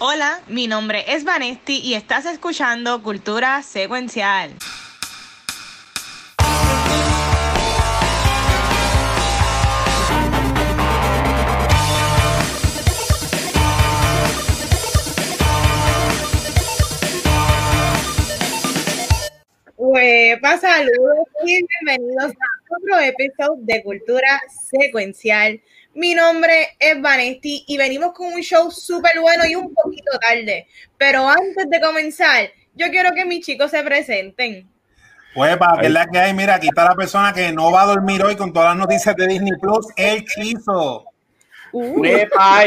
Hola, mi nombre es Vanesti y estás escuchando Cultura Secuencial. Huepa, saludos y bienvenidos a otro episodio de Cultura Secuencial. Mi nombre es Vanesti y venimos con un show súper bueno y un poquito tarde. Pero antes de comenzar, yo quiero que mis chicos se presenten. Pues, para que la que hay, mira, aquí está la persona que no va a dormir hoy con todas las noticias de Disney Plus, el Chizo. Uh.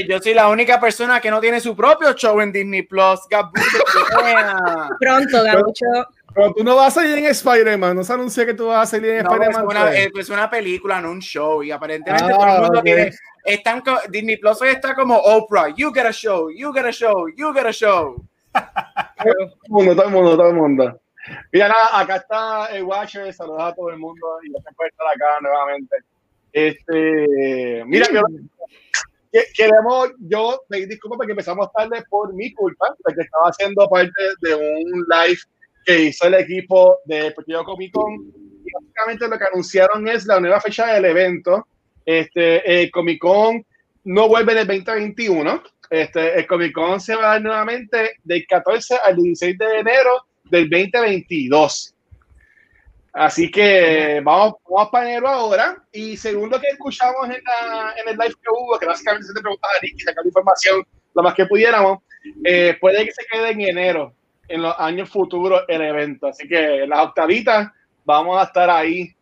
yo soy la única persona que no tiene su propio show en Disney Plus. Pronto, Gabucho. Pero tú no vas a salir en Spider-Man, no se anuncia que tú vas a salir en Spider-Man. Es una, es una película, no un show. Y aparentemente todo el mundo ah, tiene. Están, Disney Plus hoy está como Oprah. You get a show, you get a show, you get a show. todo el mundo, todo el mundo, todo el mundo. Mira, nada, acá está el Watcher, saludos a todo el mundo y gracias por estar acá nuevamente. Este, mira, queremos, yo pedir disculpas porque empezamos tarde por mi culpa, porque estaba haciendo parte de un live que hizo el equipo de Partido Comic Con. Y básicamente lo que anunciaron es la nueva fecha del evento. Este, el Comic Con no vuelve del 2021. Este, el Comic Con se va a dar nuevamente del 14 al 16 de enero del 2022. Así que vamos, vamos para enero ahora. Y según lo que escuchamos en, la, en el live que hubo, que básicamente se te preguntaba a que sacar información lo más que pudiéramos, eh, puede que se quede en enero en los años futuros el evento. Así que las octavitas vamos a estar ahí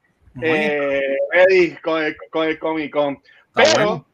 eh, ready con el, con el Comic Con. Pero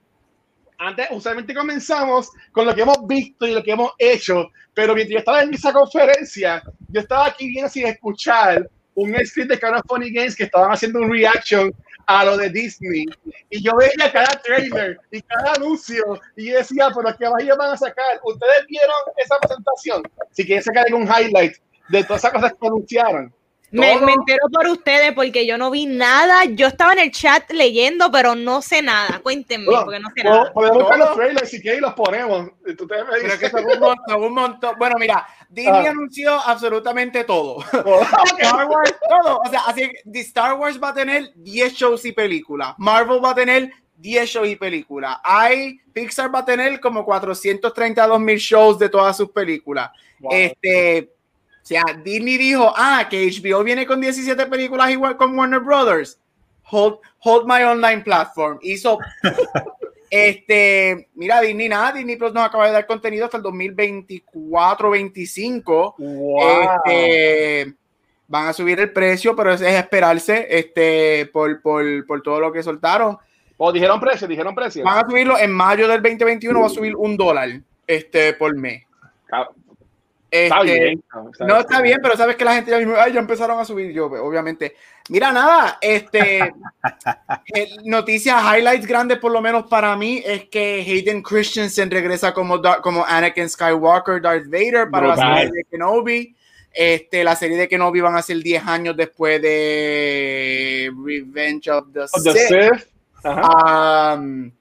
antes, usualmente comenzamos con lo que hemos visto y lo que hemos hecho. Pero mientras yo estaba en esa conferencia, yo estaba aquí bien sin escuchar un script de Kind Funny Games que estaban haciendo un reaction a lo de Disney. Y yo veía cada trailer y cada anuncio y yo decía, pero ¿qué más van a sacar? ¿Ustedes vieron esa presentación? Si quieren sacar algún highlight de todas esas cosas que anunciaron. Me, entero por ustedes porque yo no vi nada. Yo estaba en el chat leyendo, pero no sé nada. Cuéntenme, porque no sé nada. Podemos buscar los trailers si quieren y los ponemos. Ustedes me dicen. Pero que montón, un montón. Bueno, mira, Disney ah. anunció absolutamente todo. Oh, Star Wars, todo. O sea, así que Star Wars va a tener 10 shows y películas. Marvel va a tener 10 shows y películas. Hay, Pixar va a tener como 432 mil shows de todas sus películas. Este o sea, Disney dijo, ah, que HBO viene con 17 películas igual con Warner Brothers. Hold, hold my online platform. Hizo. este, mira, Disney nada, Disney Plus nos acaba de dar contenido hasta el 2024-25. Este, van a subir el precio, pero es, esperarse este, por, por, por, todo lo que soltaron. O dijeron precio, dijeron precio. Van a subirlo en mayo del 2021, va a subir un dólar este, por mes. Este, no, está bien, pero sabes que la gente ya, ya empezaron a subir yo, obviamente. Mira, nada, este, eh, noticias, highlights grandes por lo menos para mí es que Hayden Christensen regresa como, como Anakin Skywalker, Darth Vader para la serie de Kenobi. Este, la serie de Kenobi van a ser 10 años después de Revenge of the, Sith. Um,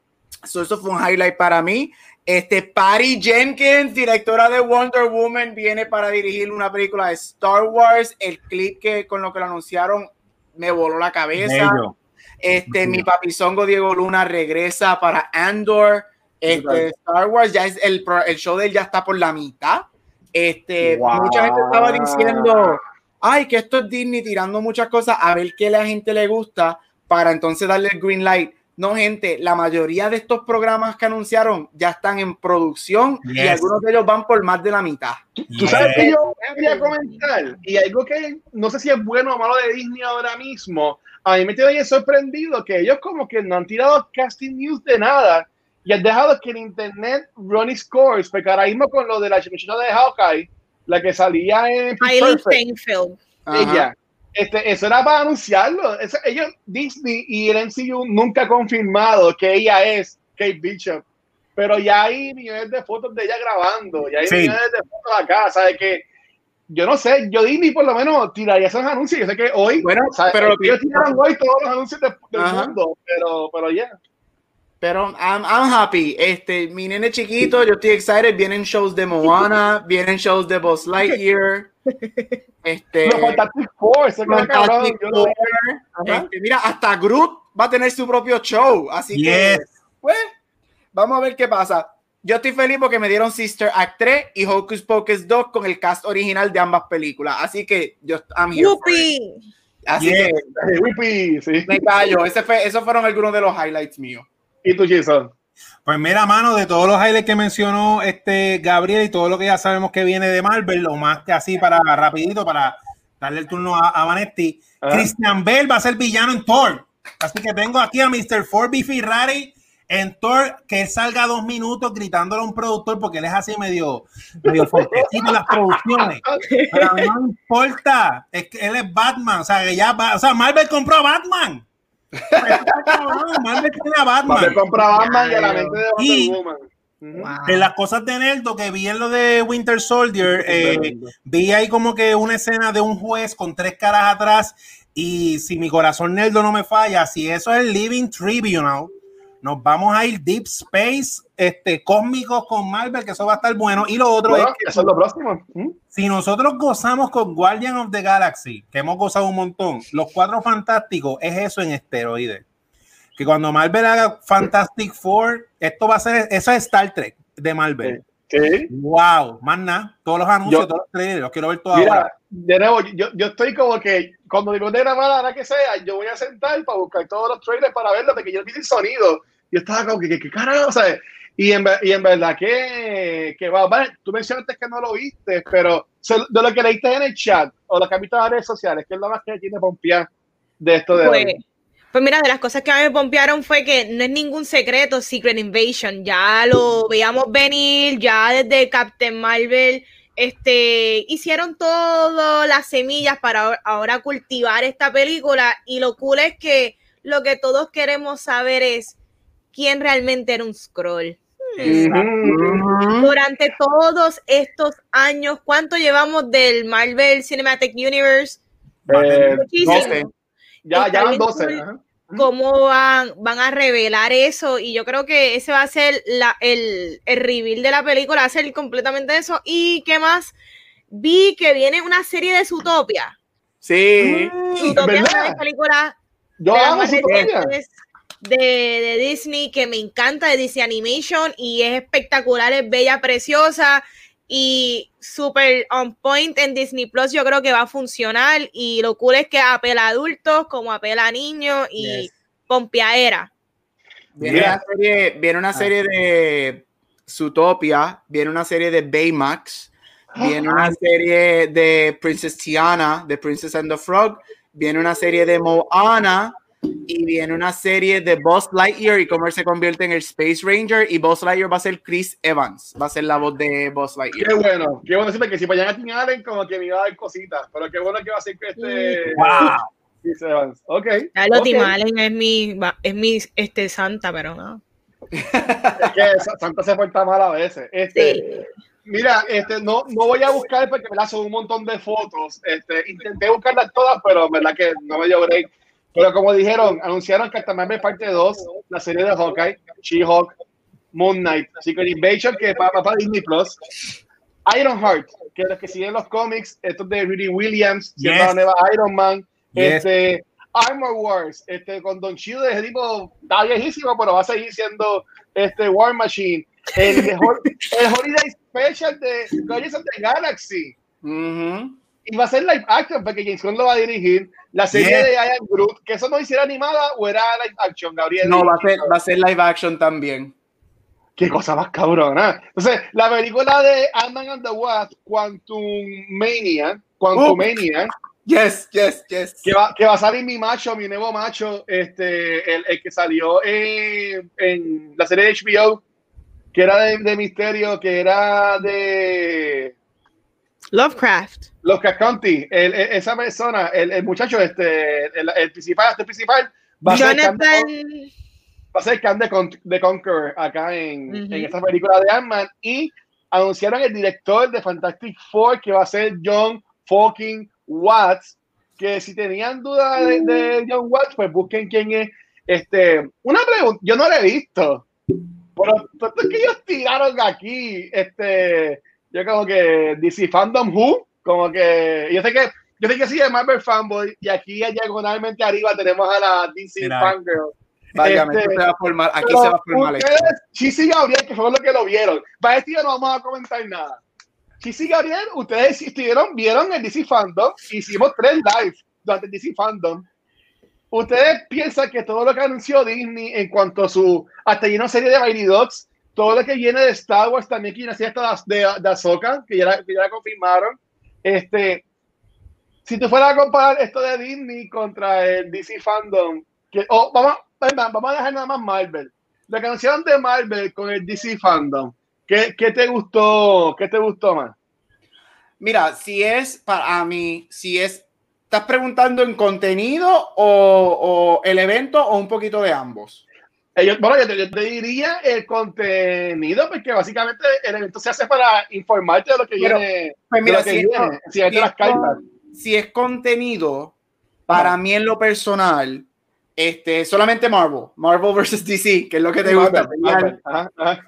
eso fue un highlight para mí. Este, Patty Jenkins, directora de Wonder Woman, viene para dirigir una película de Star Wars. El clip que con lo que lo anunciaron me voló la cabeza. Este, mi papizongo Diego Luna regresa para Andor. Este, Star Wars ya es el, el show de él ya está por la mitad. Este, mucha gente estaba diciendo, ay, que esto es Disney tirando muchas cosas a ver qué la gente le gusta para entonces darle el green light no, gente, la mayoría de estos programas que anunciaron ya están en producción y algunos de ellos van por más de la mitad. Tú sabes que yo quería comentar, y algo que no sé si es bueno o malo de Disney ahora mismo, a mí me tiene sorprendido que ellos como que no han tirado casting news de nada y han dejado que en internet Ronnie Scores, porque ahora mismo con lo de la chica de Hawkeye, la que salía en... Hailey Steinfeld. Ella este, eso era para anunciarlo. ellos, Disney y el MCU nunca ha confirmado que ella es Kate Bishop. Pero ya hay millones de fotos de ella grabando, ya hay millones de fotos acá, ¿sabes? Que yo no sé, yo Disney por lo menos tiraría esos anuncios. Yo sé que hoy, bueno, pero ellos tiraron hoy todos los anuncios del mundo, pero, pero ya. Pero I'm, I'm happy. Este, mi nene chiquito, yo estoy excited. Vienen shows de Moana, vienen shows de Buzz Lightyear. Este, Los Fantastic Four, ese cara cabrón, Fantastic yo lo- Four. Este, mira, hasta Groot va a tener su propio show. Así que, Yes. pues, vamos a ver qué pasa. Yo estoy feliz porque me dieron Sister Act 3 y Hocus Pocus 2 con el cast original de ambas películas. Así que yo I'm here. Así Yes. que sí. me callo. Ese fue, esos fueron algunos de los highlights míos. Y tú, Jason. Pues mira, mano, de todos los highlights que mencionó este Gabriel y todo lo que ya sabemos que viene de Marvel, lo más que así para rapidito, para darle el turno a, a Vanetti. Christian Bell va a ser villano en Thor. Así que tengo aquí a Mr. Ford B. Ferrari en Thor, que él salga dos minutos gritándole a un productor, porque él es así medio, medio fuertecito en las producciones. Pero no importa, es que él es Batman, o sea, que ya va, o sea, Marvel compró a Batman. Batman. Marvel compra Batman y a la mente de Wonder Y- Woman. Ujú. De las cosas de Nerdo que vi en lo de Winter Soldier, eh, vi ahí como que una escena de un juez con tres caras atrás y si mi corazón Nerdo no me falla, si eso es el Living Tribunal, nos vamos a ir Deep Space, este, cósmicos con Marvel, que eso va a estar bueno. Y lo otro Bueno, es que eso es lo próximo. Ujú. si nosotros gozamos con Guardian of the Galaxy, que hemos gozado un montón, los cuatro fantásticos es eso en esteroides. Que cuando Marvel haga Fantastic Four, esto va a ser, eso es Star Trek de Marvel. Sí. Wow, más nada, todos los anuncios, Yo- todos los trailers, los quiero ver todos ahora. De nuevo, yo, yo estoy como que cuando digo de grabar a la que sea, yo voy a sentar para buscar todos los trailers para verlo, porque yo vi el sonido. Yo estaba como que, ¿qué, qué carajo? ¿sabes? Y en, y en verdad que, que va, vale, tú mencionaste que no lo viste, pero de lo que leíste en el chat o lo que has visto en las redes sociales, que es lo más que tiene pompear de esto de Pues, hoy. pues mira, de las cosas que a mí me pompearon fue que no es ningún secreto Secret Invasion. Ya lo veíamos venir, ya desde Captain Marvel este, hicieron todas las semillas para ahora cultivar esta película. Y lo cool es que lo que todos queremos saber es quién realmente era un scroll. Durante todos estos años, ¿cuánto llevamos del Marvel Cinematic Universe? Eh, Muchísimo. 12. ya, ya van bien 12. cool. ajá. cómo van, van a revelar eso y yo creo que ese va a ser la, el, el reveal de la película, va a ser completamente eso y qué más, vi que viene una serie de Zootopia, Sí. Zootopia es una películas Yo amo recientes de, de Disney que me encanta, de Disney Animation y es espectacular, es bella, preciosa y súper on point en Disney Plus yo creo que va a funcionar y lo cool es que apela a adultos como apela a niños y Yes. pompeadera. Viene, Yeah. una serie, viene una serie de Zootopia, viene una serie de Baymax, viene una serie de Princess Tiana, de Princess and the Frog, viene una serie de Moana y viene una serie de Buzz Lightyear y cómo él se convierte en el Space Ranger y Buzz Lightyear va a ser Chris Evans, va a ser la voz de Buzz Lightyear. Qué bueno, qué bueno siempre que si vayan a Tim Allen, como que me iba a dar cositas, pero qué bueno que va a ser que este. Wow. Chris Evans. Ok. Carlos ok. Tim Allen es mi, es mi este, santa, pero no. Es que Sa- Santa se porta mal a veces. Este, Sí. Mira, este, no, no voy a buscar porque me son un montón de fotos. Este, intenté buscarlas todas, pero verdad que no me dio break. Pero como dijeron, anunciaron que hasta Marvel parte 2, la serie de Hawkeye, She-Hulk, Moon Knight, Secret Invasion, que va para Disney Plus, Ironheart, que los que siguen los cómics, estos de Rudy Williams, Yes. la nueva Iron Man, Yes. este, Armor Wars, este, con Don Chido, ese tipo está viejísimo, pero va a seguir siendo este War Machine. El, Hol- el Holiday Special de Guardians of the Galaxy. Y va a ser live action porque James Gunn lo va a dirigir. La serie de Ian Groot, que eso no hiciera animada o era live action, Gabriel. No, va a, ser, va a ser live action también. Qué cosa más cabrona. Entonces, la película de Ant-Man and the Wasp, Quantum Mania, Quantum Mania, Yes, yes, yes. que va, que va a salir mi macho, mi nuevo macho, este, el, el que salió en, en la serie de HBO, que era de, de misterio, que era de Lovecraft. los Casconti, el, el- esa persona, el, el muchacho, este, el, principal, este principal, va a ser Cam va a ser Cam de, Con- de Conqueror acá en, Ujú. en esta película de Ant-Man y anunciaron el director de Fantastic Four que va a ser John fucking Watts, que si tenían duda de, de John Watts, pues busquen quién es Este, una pregunta, yo no la he visto, pero esto es que ellos tiraron aquí, este, yo como que DC Fandom Who, como que, yo sé que, yo sé que sí es Marvel Fanboy, y aquí diagonalmente arriba tenemos a la DC Mira. Fangirl. Vaya, Este, se va a formar, aquí se va a formar ustedes, Chis y Gabriel, que fueron los que lo vieron. Para este día no vamos a comentar nada. Chis y Gabriel, ustedes estuvieron, vieron el DC Fandom, hicimos tres live durante el DC Fandom. ¿Ustedes piensan que todo lo que anunció Disney en cuanto a su hasta lleno serie de Mighty Dogs, todo lo que viene de Star Wars también que viene hasta de, de que ya, la- ya confirmaron, este, si tú fueras a comparar esto de Disney contra el DC Fandom, que, o vamos, vamos a dejar nada más Marvel. La canción de Marvel con el DC Fandom, ¿qué, qué te gustó? ¿Qué te gustó más? Mira, si es para mí, si es, ¿estás preguntando en contenido o, o el evento o un poquito de ambos? Ellos, bueno, yo te, yo te diría el contenido, porque básicamente el evento se hace para informarte de lo que Pero, viene. Pues mira, si, es, viene, si las es cartas. si es contenido, para mí en lo personal, este, solamente Marvel, Marvel versus DC, que es lo que te gusta. Marvel, Marvel, ajá, ajá.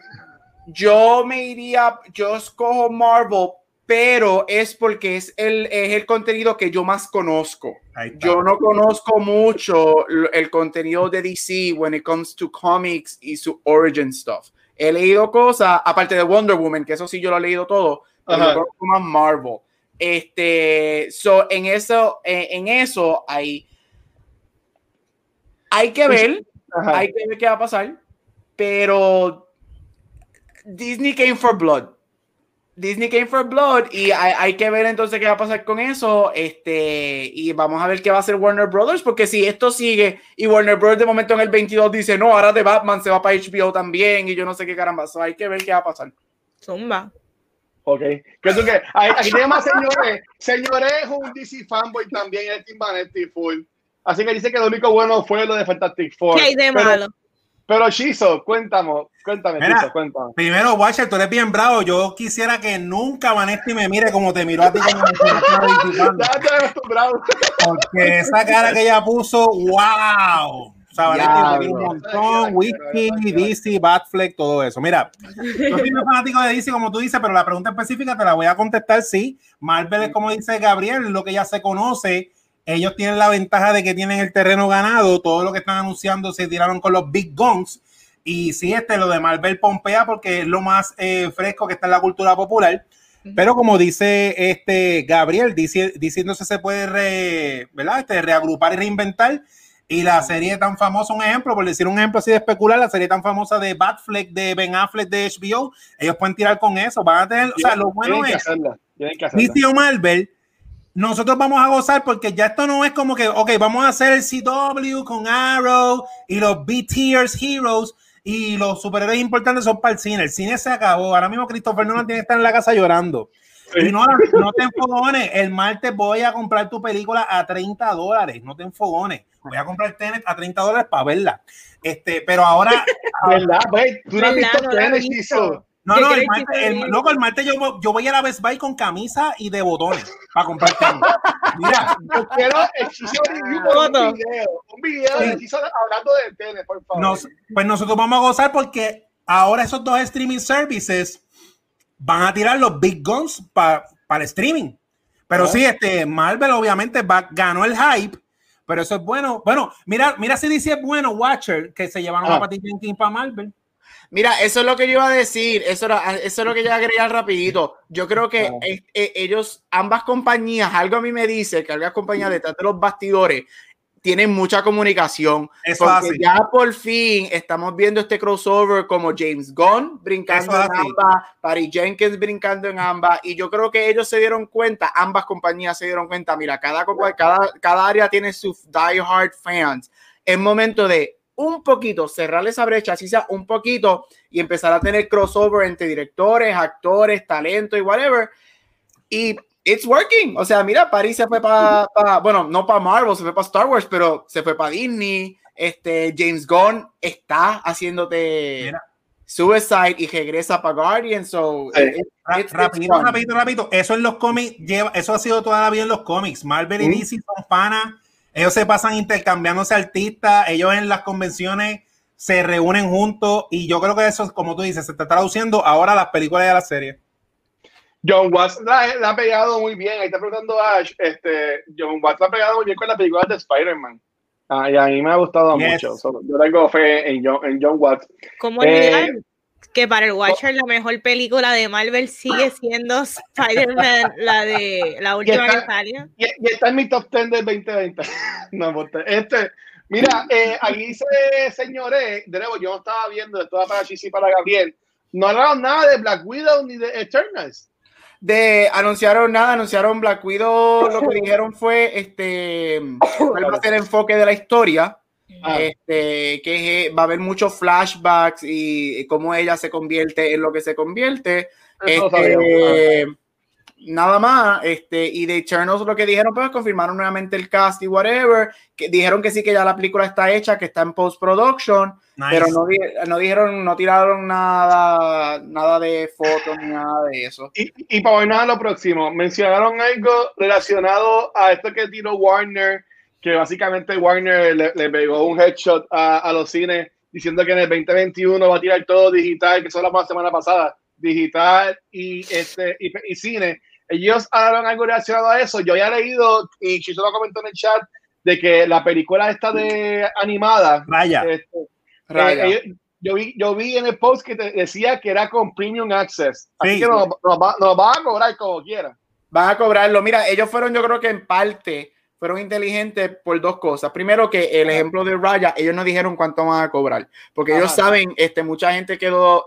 Yo me iría, yo escojo Marvel, pero es porque es el, es el contenido que yo más conozco. Yo no conozco mucho el contenido de DC when it comes to comics y su origin stuff. He leído cosas, aparte de Wonder Woman, que eso sí yo lo he leído todo, pero conozco más Marvel. Este, so, en eso, en eso hay, hay que ver, Ajá. hay que ver qué va a pasar, pero Disney came for blood. Disney came for blood y hay, hay que ver entonces qué va a pasar con eso. Este, y vamos a ver qué va a hacer Warner Brothers, porque si esto sigue y Warner Brothers de momento en el 22 dice no, ahora de Batman se va para HBO también y yo no sé qué caramba, so hay que ver qué va a pasar. Zumba. Ok. ¿Qué tú qué? Aquí tenemos a señores. Señores es un DC fanboy también, es Tim Vanetti full. Así que dice que lo único bueno fue lo de Fantastic Four. ¿Qué hay de Pero- malo? Pero Chizo, cuéntame, cuéntame, Mira. Chizo, cuéntame. Primero, Watcher, tú eres bien bravo. Yo quisiera que nunca Vanetti me mire como te miró a ti cuando me. Ya acostumbrado. Porque esa cara que ella puso, wow. O sea, un montón, whisky, DC, Batfleck, todo eso. Mira, yo soy un fanático de DC, como tú dices, pero la pregunta específica te la voy a contestar, sí. Marvel es como dice Gabriel, lo que ya se conoce. Ellos tienen la ventaja de que tienen el terreno ganado. Todo lo que están anunciando se tiraron con los big guns. Y sí, este, lo de Marvel pompea porque es lo más eh, fresco que está en la cultura popular. Pero como dice este Gabriel, dice, diciéndose se puede re- ¿verdad? Este, reagrupar y reinventar. Y la serie tan famosa, un ejemplo, por decir un ejemplo así de especular, la serie tan famosa de Batfleck, de Ben Affleck de HBO, ellos pueden tirar con eso. Van a tener, o sea, lo bueno es o Marvel, nosotros vamos a gozar porque ya esto no es como que, ok, vamos a hacer el CW con Arrow y los B-Tiers Heroes y los superhéroes importantes son para el cine. El cine se acabó. Ahora mismo Christopher Nolan tiene que estar en la casa llorando. Y no, no te enfogones. El martes voy a comprar tu película a 30 dólares. No te enfogones. Voy a comprar Tenet a 30 dólares para verla. Este, pero ahora, ¿Verdad? Tú no has visto Tenet. No, ¿Qué no, el martes, el, loco, el martes yo, vo- yo voy a la Best Buy con camisa y de botones para comprar. Mira, Yo quiero el Chizo review por un video. Un video de Sí. Chizo hablando de Tenet, por favor. Nos- pues nosotros vamos a gozar porque ahora esos dos streaming services van a tirar los big guns para el streaming. Pero Ah. sí, este Marvel obviamente va, ganó el hype, pero eso es bueno. Bueno, mira, mira si dice es bueno Watcher que se llevaron Ah. a Patty Jenkins para Marvel. Mira, eso es lo que yo iba a decir, eso, era, eso es lo que yo iba a agregar rapidito. Yo creo que Ah. eh, ellos, ambas compañías, algo a mí me dice que ambas compañías detrás de los bastidores tienen mucha comunicación. Eso porque así. ya por fin estamos viendo este crossover como James Gunn brincando en ambas, Patty Jenkins brincando en ambas, y yo creo que ellos se dieron cuenta, ambas compañías se dieron cuenta, mira, cada, cada área tiene sus diehard fans. Es momento de un poquito cerrar esa brecha, así sea un poquito, y empezar a tener crossover entre directores, actores, talento y whatever. Y it's working. O sea, mira, París se fue para, bueno, no para Marvel, se fue para Star Wars, pero se fue para Disney. Este James Gunn está haciéndote Mira. Suicide y regresa para Guardian. So, Sí. it- rapidito, rapidito, rapidito. Eso en los cómics lleva, eso ha sido toda la vida en los cómics. Marvel y. DC son panas. Ellos se pasan intercambiándose artistas, ellos en las convenciones se reúnen juntos y yo creo que eso, como tú dices, se está traduciendo ahora a las películas y a las series. John Watts la, la, ha pegado muy bien. Ahí está preguntando Ash. Este, John Watts la ha pegado muy bien con las películas de Spider-Man. Ah, y a mí me ha gustado yes. mucho. So, yo tengo fe en John, en John Watts. ¿Cómo olvidar eh, que para el Watcher la mejor película de Marvel sigue siendo Spider-Man, la de la última está, que salió? Y, y, está en mi top 10 del 2020. no, este, mira, eh, ahí dice, señores, de nuevo, yo no estaba viendo, estaba para Chisi y para Gabriel. No hablaron nada de Black Widow ni de Eternals de anunciaron nada, anunciaron Black Widow, lo que dijeron fue este va a ser el enfoque de la historia. Ah. Este, que va a haber muchos flashbacks y, y, cómo ella se convierte en lo que se convierte. Este, nada más, este, y de Eternals lo que dijeron, pues confirmaron nuevamente el cast y whatever, que dijeron que sí, que ya la película está hecha, que está en post-production, nice. pero no, no, dijeron, no tiraron nada, nada de fotos ni nada de eso. Y, y para ver nada lo próximo, mencionaron algo relacionado a esto que tiró Warner, que básicamente Warner le, le pegó un headshot a, a, los cines diciendo que en el 2021 va a tirar todo digital, que eso lo la semana pasada, digital y, este, y, y cine ellos hablaron algo relacionado a eso. Yo había leído, y Chiso lo comentó en el chat, de que la película esta de animada. Raya. Este, Raya. Eh, yo, vi, yo vi en el post que te decía que era con Premium Access. Así sí. que nos, nos, va, nos van a cobrar como quiera. Van a cobrarlo. Mira, ellos fueron, yo creo que en parte, fueron inteligentes por dos cosas. Primero, que el ejemplo de Raya, ellos no dijeron cuánto van a cobrar. Porque Ajá. ellos saben, este, mucha gente quedó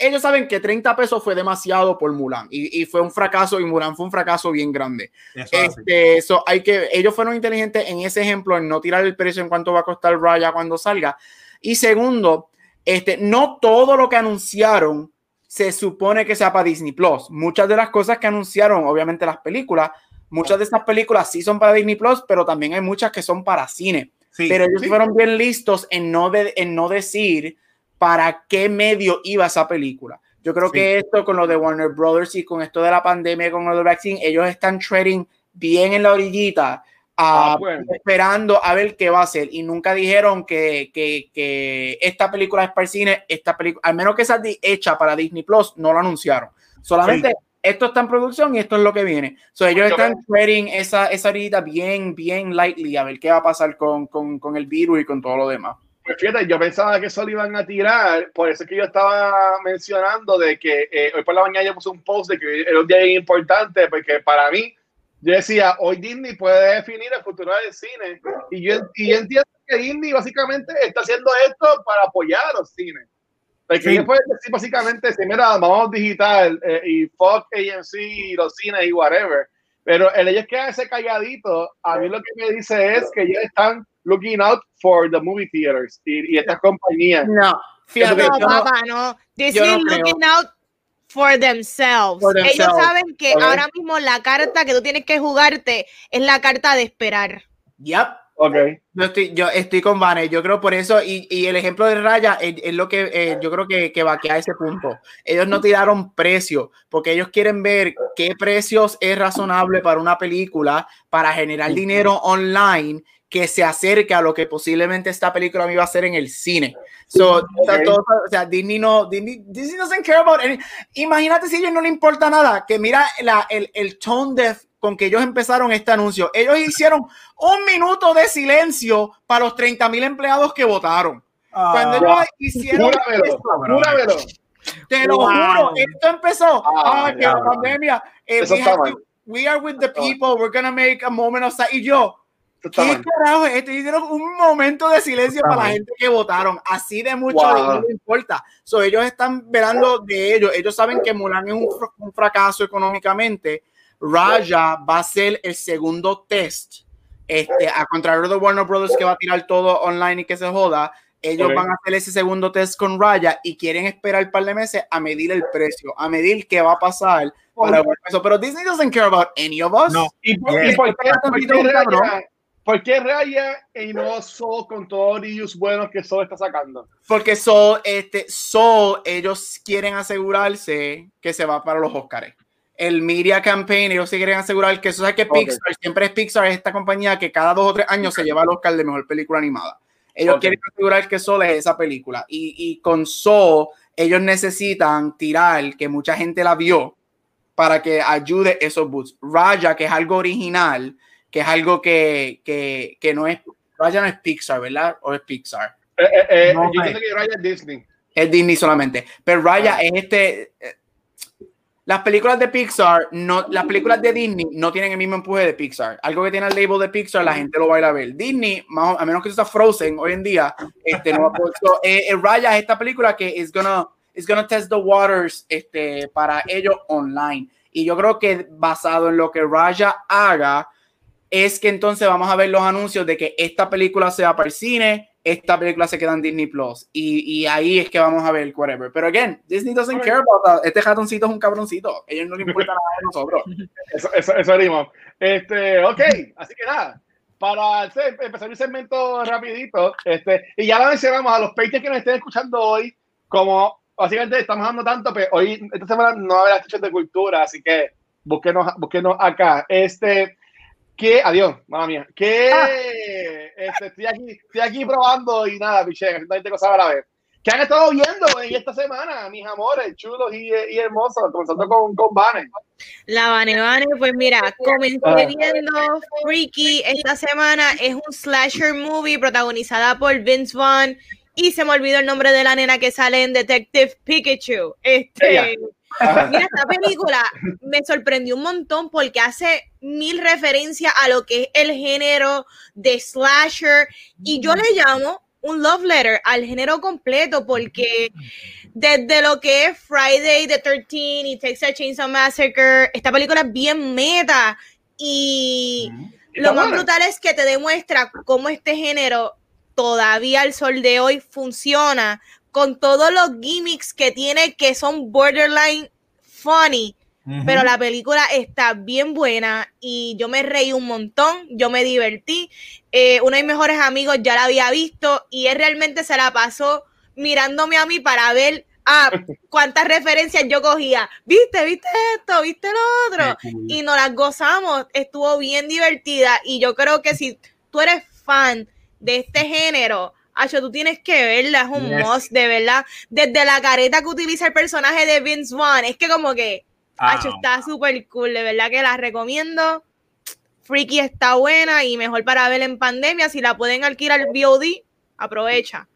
ellos saben que 30 pesos fue demasiado por Mulan y, y, fue un fracaso y Mulan fue un fracaso bien grande. Eso, este, eso hay que, ellos fueron inteligentes en ese ejemplo, en no tirar el precio en cuánto va a costar Raya cuando salga. Y segundo, este, no todo lo que anunciaron se supone que sea para Disney Plus. Muchas de las cosas que anunciaron, obviamente las películas, muchas de estas películas sí son para Disney Plus, pero también hay muchas que son para cine. Sí, pero ellos sí. fueron bien listos en no, de, en no decir para qué medio iba esa película. Yo creo sí. que esto con lo de Warner Brothers y con esto de la pandemia, con lo del vaccine, ellos están trading bien en la orillita, uh, ah, bueno. esperando a ver qué va a hacer. Y nunca dijeron que, que, que esta película es para el cine, esta película, al menos que sea hecha para Disney Plus, no lo anunciaron. Solamente sí. Esto está en producción y esto es lo que viene. So, ellos están trading esa, esa orillita bien, bien lightly a ver qué va a pasar con, con, con el virus y con todo lo demás. Pues fíjate, yo pensaba que eso lo iban a tirar, por eso es que yo estaba mencionando de que eh, hoy por la mañana yo puse un post de que era un día importante, porque para mí, yo decía, hoy Disney puede definir el futuro del cine, y yo, y yo entiendo que Disney básicamente está haciendo esto para apoyar a los cines. Porque sí. puede decir básicamente, si mira, vamos digital, eh, y Fox, AMC, y los cines y whatever, pero el ellos ese calladito, a mí lo que me dice es que ellos están looking out for the movie theaters y, y estas compañías. No, fíjate, no, papá, no. Disney no looking out for themselves. for themselves. Ellos saben que okay. ahora mismo la carta que tú tienes que jugarte es la carta de esperar. Yep. Okay. Yo estoy, yo estoy con Vane, yo creo por eso, y, y el ejemplo de Raya es, es lo que eh, yo creo que, que vaquea ese punto. Ellos no tiraron precio, porque ellos quieren ver qué precios es razonable para una película para generar dinero online que se acerque a lo que posiblemente esta película me iba a hacer en el cine. So, okay. todo, o sea, Disney no, Disney, Disney doesn't care about any, Imagínate si a ellos no le importa nada, que mira la, el, el tone de con que ellos empezaron este anuncio. Ellos hicieron un minuto de silencio para los 30 mil empleados que votaron. Uh, Cuando ellos wow. hicieron júramelo, esto, júramelo. te lo wow. juro, esto empezó. Ah, ah que la pandemia. Eh, we, to, we, are with the people, we're gonna make a moment of Y yo, ¿Qué carajo es esto? Hicieron un momento de silencio para la gente que votaron. Así de mucho wow. no importa. So, ellos están velando de ellos. Ellos saben que Mulan es un, un, fracaso económicamente. Raja va a ser el segundo test. Este, a contrario de Warner Brothers que va a tirar todo online y que se joda, ellos okay. van a hacer ese segundo test con Raya y quieren esperar un par de meses a medir el precio, a medir qué va a pasar para eso. Pero Disney doesn't care about any of us. No. ¿Y, por, ¿y por qué, por qué ¿Por qué Raya y no Soul con todos los buenos que Soul está sacando? Porque Soul, este, Soul, ellos quieren asegurarse que se va para los Oscars. El media campaign, ellos se quieren asegurar que eso es que Pixar, siempre es Pixar, es esta compañía que cada dos o tres años se lleva al Oscar de mejor película animada. Ellos quieren asegurar que Soul es esa película. Y, y con Soul, ellos necesitan tirar que mucha gente la vio para que ayude esos boots. Raya, que es algo original, que es algo que, que, que no es, Raya no es Pixar, ¿verdad? ¿O es Pixar? Eh, eh, eh, no, yo que Raya es Disney. Es Disney solamente. Pero Raya ah. es este las películas de Pixar, no, las películas de Disney no tienen el mismo empuje de Pixar. Algo que tiene el label de Pixar, la gente lo va a ir a ver. Disney, a menos que sea Frozen hoy en día, este, no puesto, eh, eh, Raya es esta película que es gonna, is gonna test the waters este, para ellos online. Y yo creo que basado en lo que Raya haga, es que entonces vamos a ver los anuncios de que esta película se va para el cine, esta película se queda en Disney Plus. Y, y, ahí es que vamos a ver whatever. Pero again, Disney doesn't care about that. Este ratoncito es un cabroncito. A ellos no les importa nada de nosotros. Eso, eso, eso Este, ok, así que nada. Para empezar mi segmento rapidito, este, y ya lo mencionamos a los peites que nos estén escuchando hoy, como básicamente estamos hablando tanto, pero hoy, esta semana no va a haber de cultura, así que búsquenos, búsquenos acá. Este, que, adiós, mamá mía, que ah. este, estoy, aquí, estoy aquí probando y nada, piché, haciendo cosas a la vez. ¿Qué han estado viendo en esta semana, mis amores, chulos y, y hermosos? Comenzando con, con Vane. La Vane Vane, pues mira, comencé ah. viendo Freaky esta semana. Es un slasher movie protagonizada por Vince Vaughn. Y se me olvidó el nombre de la nena que sale en Detective Pikachu. Este, Mira, esta película me sorprendió un montón porque hace mil referencias a lo que es el género de slasher y yo le llamo un love letter al género completo porque desde lo que es Friday the 13 y Texas Chainsaw Massacre, esta película es bien meta y lo más brutal es que te demuestra cómo este género todavía al sol de hoy funciona con todos los gimmicks que tiene que son borderline funny. Pero la película está bien buena y yo me reí un montón, yo me divertí. Eh, uno de mis mejores amigos ya la había visto y él realmente se la pasó mirándome a mí para ver ah, cuántas referencias yo cogía. ¿Viste? ¿Viste esto? ¿Viste lo otro? Y nos las gozamos. Estuvo bien divertida y yo creo que si tú eres fan de este género, Acho, tú tienes que verla, es un must, de verdad. Desde la careta que utiliza el personaje de Vince Vaughn, es que como que, Acho, ah. está súper cool, de verdad que la recomiendo. Freaky está buena y mejor para ver en pandemia. Si la pueden alquilar VOD, aprovecha.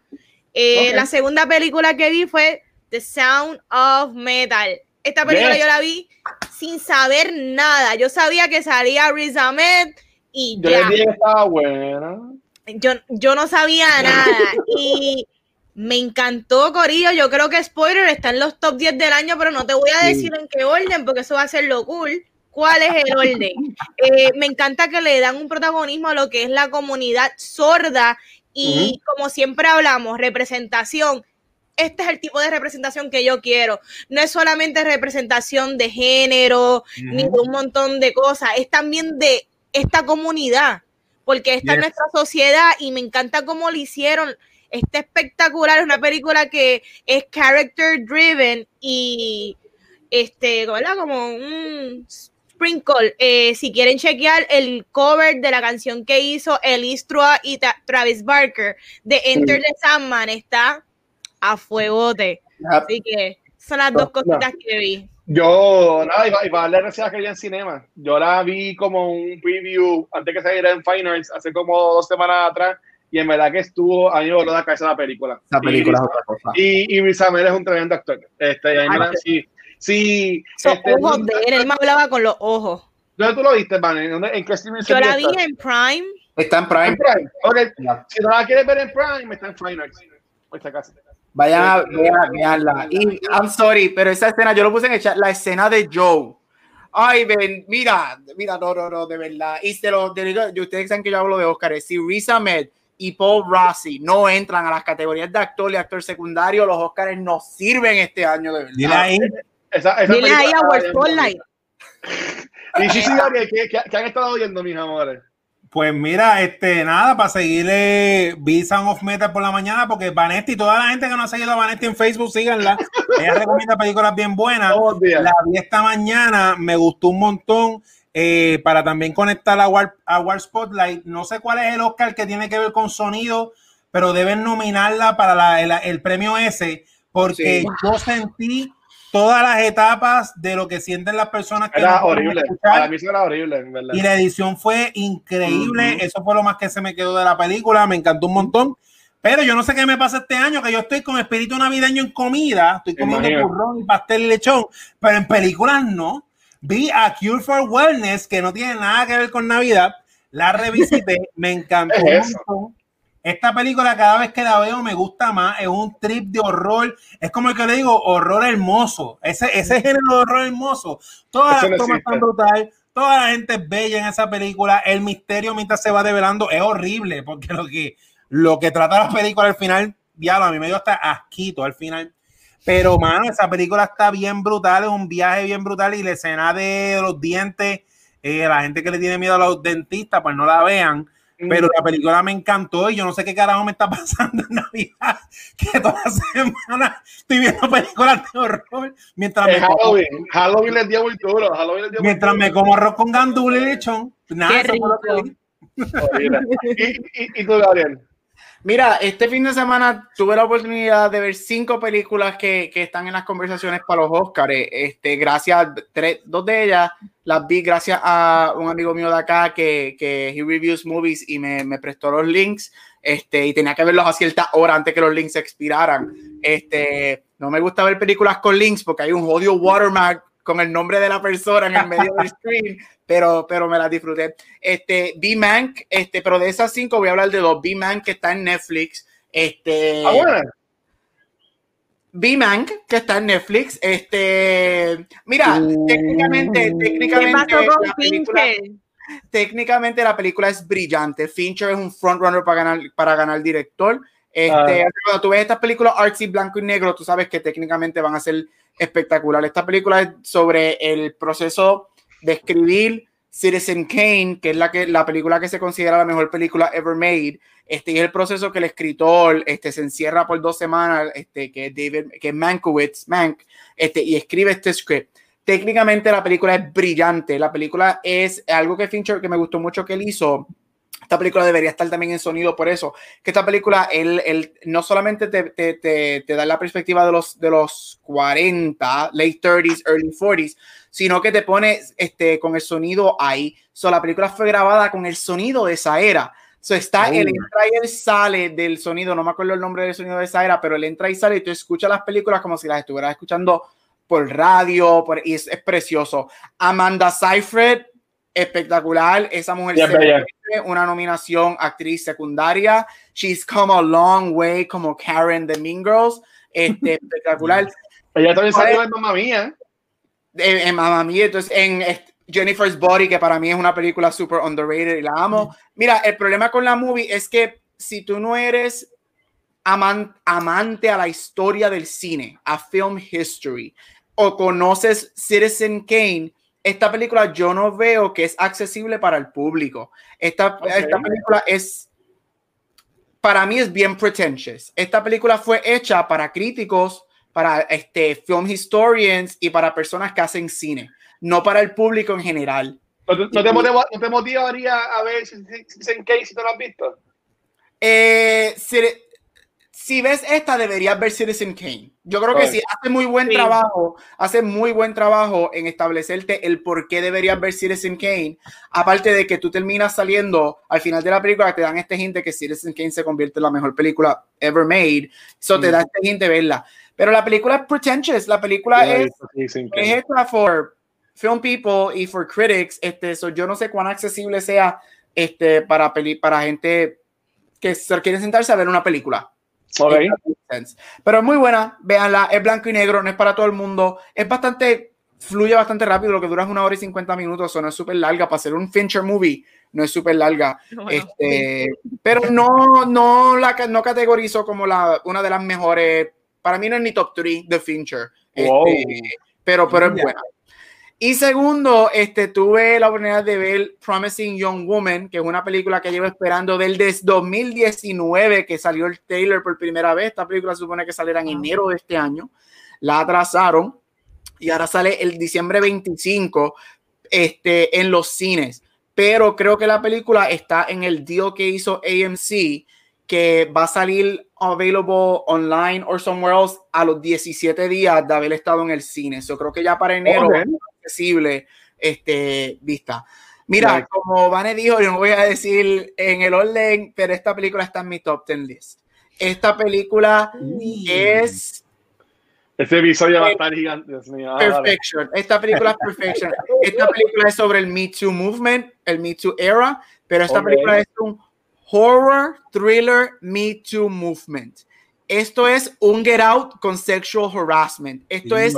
Eh, la segunda película que vi fue The Sound of Metal. Esta película yo la vi sin saber nada. Yo sabía que salía Riz Ahmed y yo ya. estaba buena yo, yo no sabía nada y me encantó Corillo. Yo creo que spoiler está en los top 10 del año, pero no te voy a decir en qué orden porque eso va a ser lo cool. ¿Cuál es el orden? Eh, me encanta que le dan un protagonismo a lo que es la comunidad sorda y como siempre hablamos, representación. Este es el tipo de representación que yo quiero. No es solamente representación de género ni de un montón de cosas, es también de esta comunidad porque esta es nuestra sociedad y me encanta cómo lo hicieron. Está espectacular, es una película que es character driven y este, ¿verdad? Como un sprinkle. Eh, si quieren chequear el cover de la canción que hizo Elise Trua y Travis Barker de Enter the Sandman, está a fuegote. Así que son las dos cositas que vi. Yo, nada, y para darle gracias a que vi en cinema. Yo la vi como un preview antes que saliera en Finals hace como dos semanas atrás. Y en verdad que estuvo, a mí me voló la cabeza la película. La película y, es otra cosa. Y, y Riz es un tremendo actor. Este, y a mí sí, sí. este, ojos de él, él me hablaba con los ojos. ¿Dónde tú lo viste, man? ¿En, en qué Yo la vi en Prime. Está en Prime. En Prime. Okay. Si no la quieres ver en Prime, está en Finals. Por si acaso. Vayan a verla. Y I'm sorry, pero esa escena, yo lo puse en el chat, la escena de Joe. Ay, ven, mira, mira, no, no, no, de verdad. Y se lo digo, ustedes saben que yo hablo de Oscar. Si Riz Ahmed y Paul Rossi no entran a las categorías de actor y actor secundario, los Oscars no sirven este año, de verdad. Dile ahí. Esa, esa Dile ahí a World Spotlight. y sí, sí, ¿qué, qué, han estado oyendo, mis amores? Pues mira, este, nada, para seguirle vi Sound of Metal por la mañana, porque Vanetti, toda la gente que no ha seguido a Vanetti en Facebook, síganla. Ella recomienda películas bien buenas. La vi esta mañana, me gustó un montón. Eh, para también conectar a War, a War Spotlight. No sé cuál es el Oscar que tiene que ver con sonido, pero deben nominarla para la, el, el, premio ese, porque sí. yo sentí todas las etapas de lo que sienten las personas que era no horrible. para mí era horrible en verdad. y la edición fue increíble. Uh -huh. eso fue lo más que se me quedó de la película. Me encantó un montón. Pero yo no sé qué me pasa este año que yo estoy con espíritu navideño en comida. Estoy comiendo burrón y pastel y lechón. Pero en películas no. Vi a Cure for Wellness que no tiene nada que ver con Navidad. La revisité. Me encantó ¿Es un montón esta película cada vez que la veo me gusta más, es un trip de horror, es como el que le digo, horror hermoso, ese, ese género de horror hermoso, todas Eso las tomas están brutal, toda la gente es bella en esa película, el misterio mientras se va develando es horrible, porque lo que, lo que trata la película al final, diablo, a mí me dio hasta asquito al final, pero mano, esa película está bien brutal, es un viaje bien brutal y la escena de los dientes, eh, la gente que le tiene miedo a los dentistas, pues no la vean, pero la película me encantó y yo no sé qué carajo me está pasando en Navidad, que toda la semana estoy viendo películas de horror mientras es me Halloween, como, Halloween les dio muy duro, Halloween les dio mientras muy me duro. como arroz con gandula y lechón. Nada, Qué rico. ¿Y, y, y tú, Gabriel? Mira, este fin de semana tuve la oportunidad de ver cinco películas que, que están en las conversaciones para los Oscars. Este, gracias, tres, dos de ellas las vi gracias a un amigo mío de acá que, que he reviews movies y me, me prestó los links. Este, y tenía que verlos a cierta hora antes que los links expiraran. Este, no me gusta ver películas con links porque hay un odio watermark con el nombre de la persona en el medio del screen, pero, pero me las disfruté. Este, B-Mank, este, pero de esas cinco voy a hablar de dos. B-Mank que está en Netflix. Este, ah, bueno. B-Mank que está en Netflix. Este, mira, uh, técnicamente, técnicamente la película, técnicamente la película es brillante. Fincher es un frontrunner para ganar, para ganar director. Este, uh, cuando tú ves estas películas artsy blanco y negro, tú sabes que técnicamente van a ser espectacular. Esta película es sobre el proceso de escribir Citizen Kane, que es la, que, la película que se considera la mejor película ever made. Este es el proceso que el escritor este, se encierra por dos semanas, este, que David, que Mankiewicz, Mank, este, y escribe este script. Técnicamente la película es brillante. La película es algo que Fincher, que me gustó mucho que él hizo, esta película debería estar también en sonido por eso, que esta película, él, él no solamente te, te, te, te, da la perspectiva de los, de los 40, late 30s, early 40s, sino que te pone este, con el sonido ahí. So, la película fue grabada con el sonido de esa era. So, está, oh. él entra y él sale del sonido, no me acuerdo el nombre del sonido de esa era, pero él entra y sale y tú escuchas las películas como si las estuvieras escuchando por radio, por, y es, es precioso. Amanda Seyfried, espectacular. Esa mujer yeah, se una nominación actriz secundaria. She's come a long way como Karen de Mean Girls. Este, espectacular. Ella también salió en Mamma Mía. En, en Mamma Mía, entonces en Jennifer's Body, que para mí es una película super underrated y la amo. Mira, el problema con la movie es que si tú no eres amant amante a la historia del cine, a film history, o conoces Citizen Kane, esta película yo no veo que es accesible para el público. Esta, okay. esta película es, para mí es bien pretentious. Esta película fue hecha para críticos, para este, film historians y para personas que hacen cine, no para el público en general. ¿No te, no te, motiva, no te motivaría a ver si, si, si, si tú lo has visto? Eh, si, si ves esta, deberías ver Citizen Kane. Yo creo que sí, hace muy buen sí. trabajo, hace muy buen trabajo en establecerte el por qué deberías ver Citizen Kane. Aparte de que tú terminas saliendo al final de la película, te dan este hint de que Citizen Kane se convierte en la mejor película ever made. Eso mm. te da este hint de verla. Pero la película es pretentious, la película yeah, es, es hecha for film people y for critics. Este, so yo no sé cuán accesible sea este, para, peli para gente que quiere sentarse a ver una película. Okay. Pero es muy buena, véanla, es blanco y negro, no es para todo el mundo, es bastante, fluye bastante rápido, lo que dura es una hora y 50 minutos, o no es súper larga, para ser un Fincher movie, no es súper larga, bueno, este, sí. pero no, no la no categorizo como la, una de las mejores, para mí no es ni top 3 de Fincher, wow. este, pero, pero es buena. Y segundo, este, tuve la oportunidad de ver Promising Young Woman, que es una película que llevo esperando desde 2019, que salió el trailer por primera vez. Esta película se supone que saliera en enero de este año. La atrasaron y ahora sale el diciembre 25 este, en los cines. Pero creo que la película está en el deal que hizo AMC, que va a salir available online or somewhere else a los 17 días de haber estado en el cine. Yo creo que ya para enero Okay. es accesible este, vista. Mira, como Vane dijo, yo no voy a decir en el orden, pero esta película está en mi top 10 list. Esta película es Este episodio va a estar gigante. Dios mío. Ah, dale. Perfection. Esta película es Perfection. Esta película es sobre el Me Too movement, el Me Too era, pero esta Ok. película es un horror thriller Me Too movement. Esto es un Get Out con sexual harassment. Esto es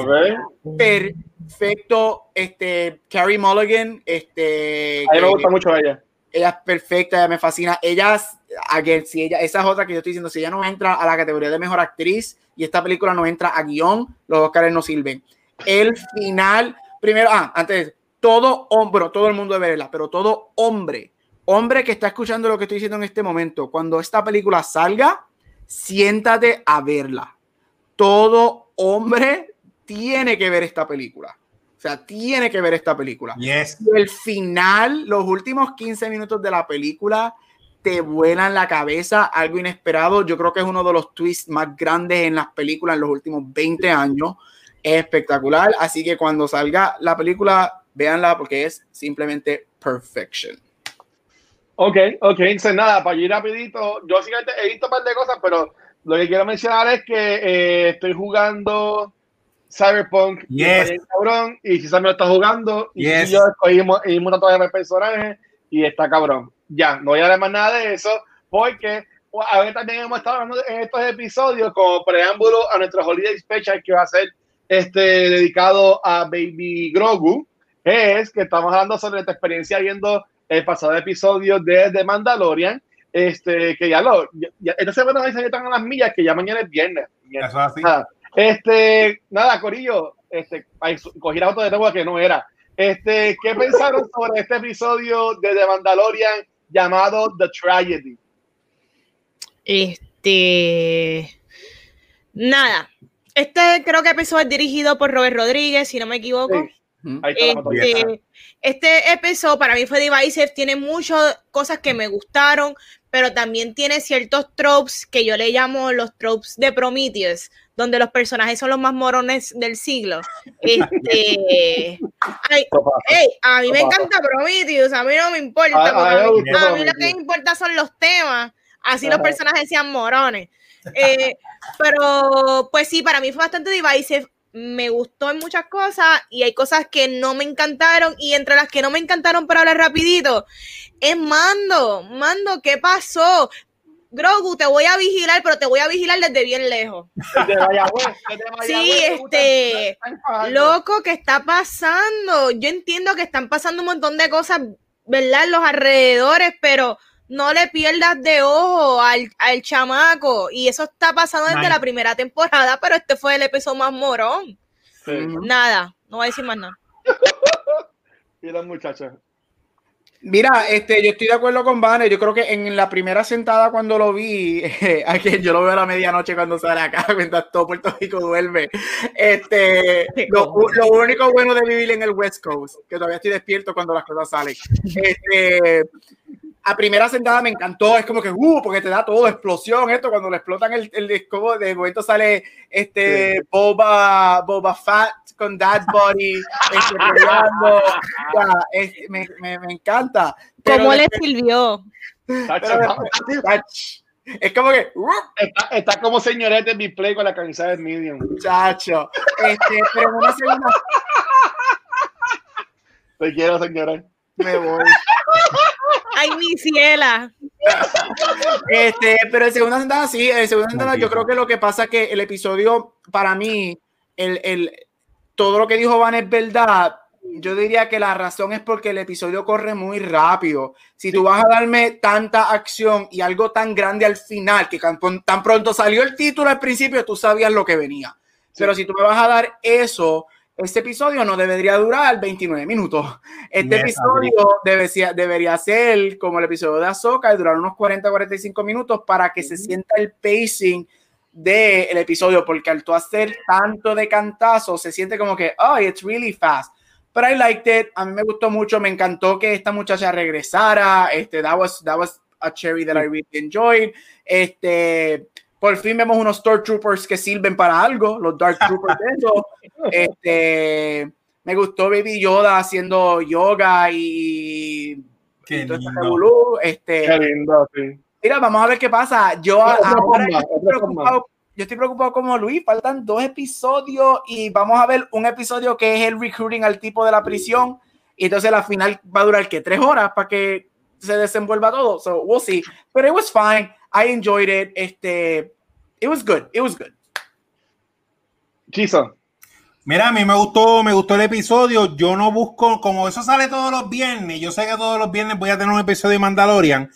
perfecto. Este, Carrie Mulligan, este, A mí me gusta mucho ella. ella es perfecta, ella me fascina. Ella, again, si ella, esa es otra que yo estoy diciendo, si ella no entra a la categoría de mejor actriz y esta película no entra a guion, los Oscars no sirven. El final, primero, ah, antes, todo hombre, todo el mundo debe verla, pero todo hombre, hombre que está escuchando lo que estoy diciendo en este momento, cuando esta película salga, siéntate a verla. Todo hombre tiene que ver esta película. O sea, tiene que ver esta película. Yes. Y el final, los últimos 15 minutos de la película, te vuelan la cabeza, algo inesperado. Yo creo que es uno de los twists más grandes en las películas en los últimos 20 años. Es espectacular. Así que cuando salga la película, véanla porque es simplemente perfection. Ok, ok, entonces nada, para ir rapidito, yo sí he visto un par de cosas, pero lo que quiero mencionar es que eh, estoy jugando Cyberpunk y Yes. bien cabrón, y si me lo está jugando, y Yes. si yo escogimos, todavía de personajes, y está cabrón. Ya, no voy a hablar más nada de eso, porque a ver también hemos estado hablando en estos episodios como preámbulo a nuestro Holiday Special que va a ser este, dedicado a Baby Grogu, es que estamos hablando sobre esta experiencia viendo el pasado episodio de The Mandalorian, este, que ya lo, ya, ya- esta semana me dicen que están a las millas, que ya mañana es viernes. Eso es así. Nada, este, nada, Corillo, este, ay, cogí la auto de nuevo que no era. Este, ¿qué pensaron sobre este episodio de The Mandalorian llamado The Tragedy? Este. Nada. Este creo que episodio es dirigido por Robert Rodríguez, si no me equivoco. Sí. Ahí está. Este, este episodio para mí fue divisive, tiene muchas cosas que me gustaron, pero también tiene ciertos tropes que yo le llamo los tropes de Prometheus, donde los personajes son los más morones del siglo. Este, ay, ey, a mí me encanta Prometheus, a mí no me importa, A- mí me a mí- gusta a mí lo que me importa son los temas, así los personajes sean morones. Eh, pero pues sí, para mí fue bastante divisive. Me gustó en muchas cosas y hay cosas que no me encantaron. Y entre las que no me encantaron, para hablar rapidito, es Mando. Mando, ¿qué pasó? Grogu, te voy a vigilar, pero te voy a vigilar desde bien lejos. Desde Mayagüez, desde Mayagüez, Sí, este. Loco, ¿qué está pasando? Yo entiendo que están pasando un montón de cosas, ¿verdad? En los alrededores, pero no le pierdas de ojo al, al chamaco. Y eso está pasando desde Ay. la primera temporada, pero este fue el episodio más morón. Sí. Nada, no voy a decir más nada. Y las muchachas. Mira, este, yo estoy de acuerdo con Vane. Yo creo que en la primera sentada cuando lo vi, a que yo lo veo a la medianoche cuando sale acá, mientras todo Puerto Rico duerme. Este, lo, lo único bueno de vivir en el West Coast, que todavía estoy despierto cuando las cosas salen. Este, a primera sentada me encantó, es como que, uh, porque te da todo, explosión, esto, cuando le explotan el, el disco, de momento sale este Boba, Boba Fat con Dad Body, este, peleando. Es- me, me, me encanta. Pero ¿Cómo le sirvió? Pero- es como que, uh, Está, está como señorete en mi play con la camisa del medium. muchacho. Este, pero una segunda Te quiero, señora. me voy. Ay, mi ciela. Este, pero en segunda sentada sí, en segunda sentada yo creo que lo que pasa es que el episodio, para mí, el, el, todo lo que dijo Van es verdad. Yo diría que la razón es porque el episodio corre muy rápido. Si tú vas a darme tanta acción y algo tan grande al final, que tan, tan pronto salió el título al principio, tú sabías lo que venía. Pero si tú me vas a dar eso este episodio no debería durar 29 minutos. Este Yes, episodio debería, debería ser como el episodio de Ahsoka y durar unos 40-45 minutos para que se sienta el pacing del episodio, porque al tú hacer tanto de cantazo, se siente como que, oh, it's really fast. But I liked it, a mí me gustó mucho, me encantó que esta muchacha regresara, este, that was, that was a cherry that I really enjoyed. Este, por fin vemos unos Stormtroopers que sirven para algo, los Dark Troopers. Este, me gustó Baby Yoda haciendo yoga y, Qué y todo este lindo. Este, Qué lindo, sí. Mira, vamos a ver qué pasa. Yo Otra ahora estoy preocupado, yo estoy preocupado como Luis. Faltan dos episodios y vamos a ver un episodio que es el recruiting al tipo de la prisión. Y entonces la final va a durar que tres horas para que se desenvuelva todo. So we'll see. But it was fine. I enjoyed it. Este, it was good. It was good. Chiso. Mira, a mí me gustó, me gustó el episodio. Yo no busco, como eso sale todos los viernes, yo sé que todos los viernes voy a tener un episodio de Mandalorian.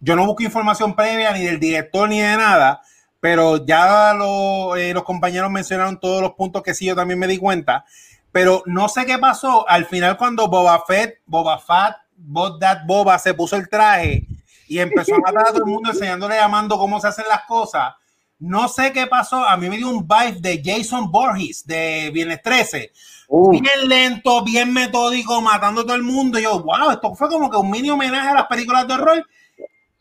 Yo no busco información previa ni del director ni de nada, pero ya lo- eh, los compañeros mencionaron todos los puntos que sí yo también me di cuenta. Pero no sé qué pasó al final cuando Boba Fett, Boba Fett, Bob That Boba se puso el traje y empezó a matar a todo el mundo enseñándole llamando cómo se hacen las cosas. No sé qué pasó. A mí me dio un vibe de Jason Borges de Viernes 13. Uh, Bien lento, bien metódico, matando a todo el mundo. Y yo, wow, esto fue como que un mini homenaje a las películas de horror.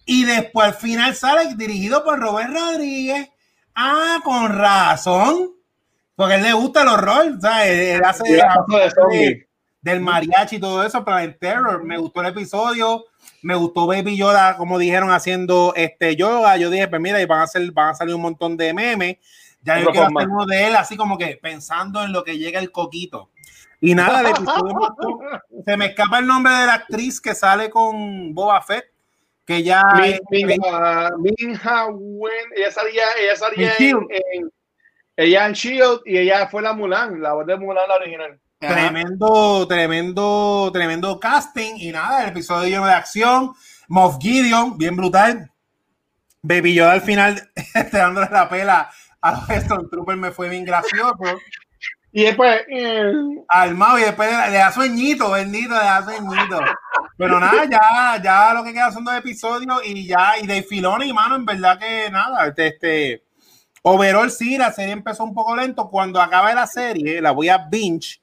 Y después al final sale dirigido por Robert Rodríguez. Ah, con razón. Porque a él le gusta el horror. ¿sabes? Él, él hace de del mariachi y todo eso, Planet Terror. Me gustó el episodio. Me gustó Baby Yoda, como dijeron, haciendo este yoga. Yo dije, pues mira, y van a, hacer, van a salir un montón de memes. Ya yo quiero hacer uno de él, así como que pensando en lo que llega el coquito. Y nada, se me escapa el nombre de la actriz que sale con Boba Fett, que ya Min- es- Minha, Minha Wen, ella salía, ella salía en, en- ella en Shield y ella fue la Mulan, la voz de Mulan la original. Ajá. tremendo, tremendo, tremendo casting. Y nada, el episodio lleno de acción. Moff Gideon, bien brutal. Baby Yoda al final este, dándole la pela a los Stormtroopers me fue bien gracioso. Y después, eh, Armado y después le, le da sueñito, bendito, le da sueñito. Pero nada, ya, ya lo que queda son dos episodios y ya, y de Filoni, mano, en verdad que nada, este, este overall sí, la serie empezó un poco lento. Cuando acabe la serie, la voy a binge,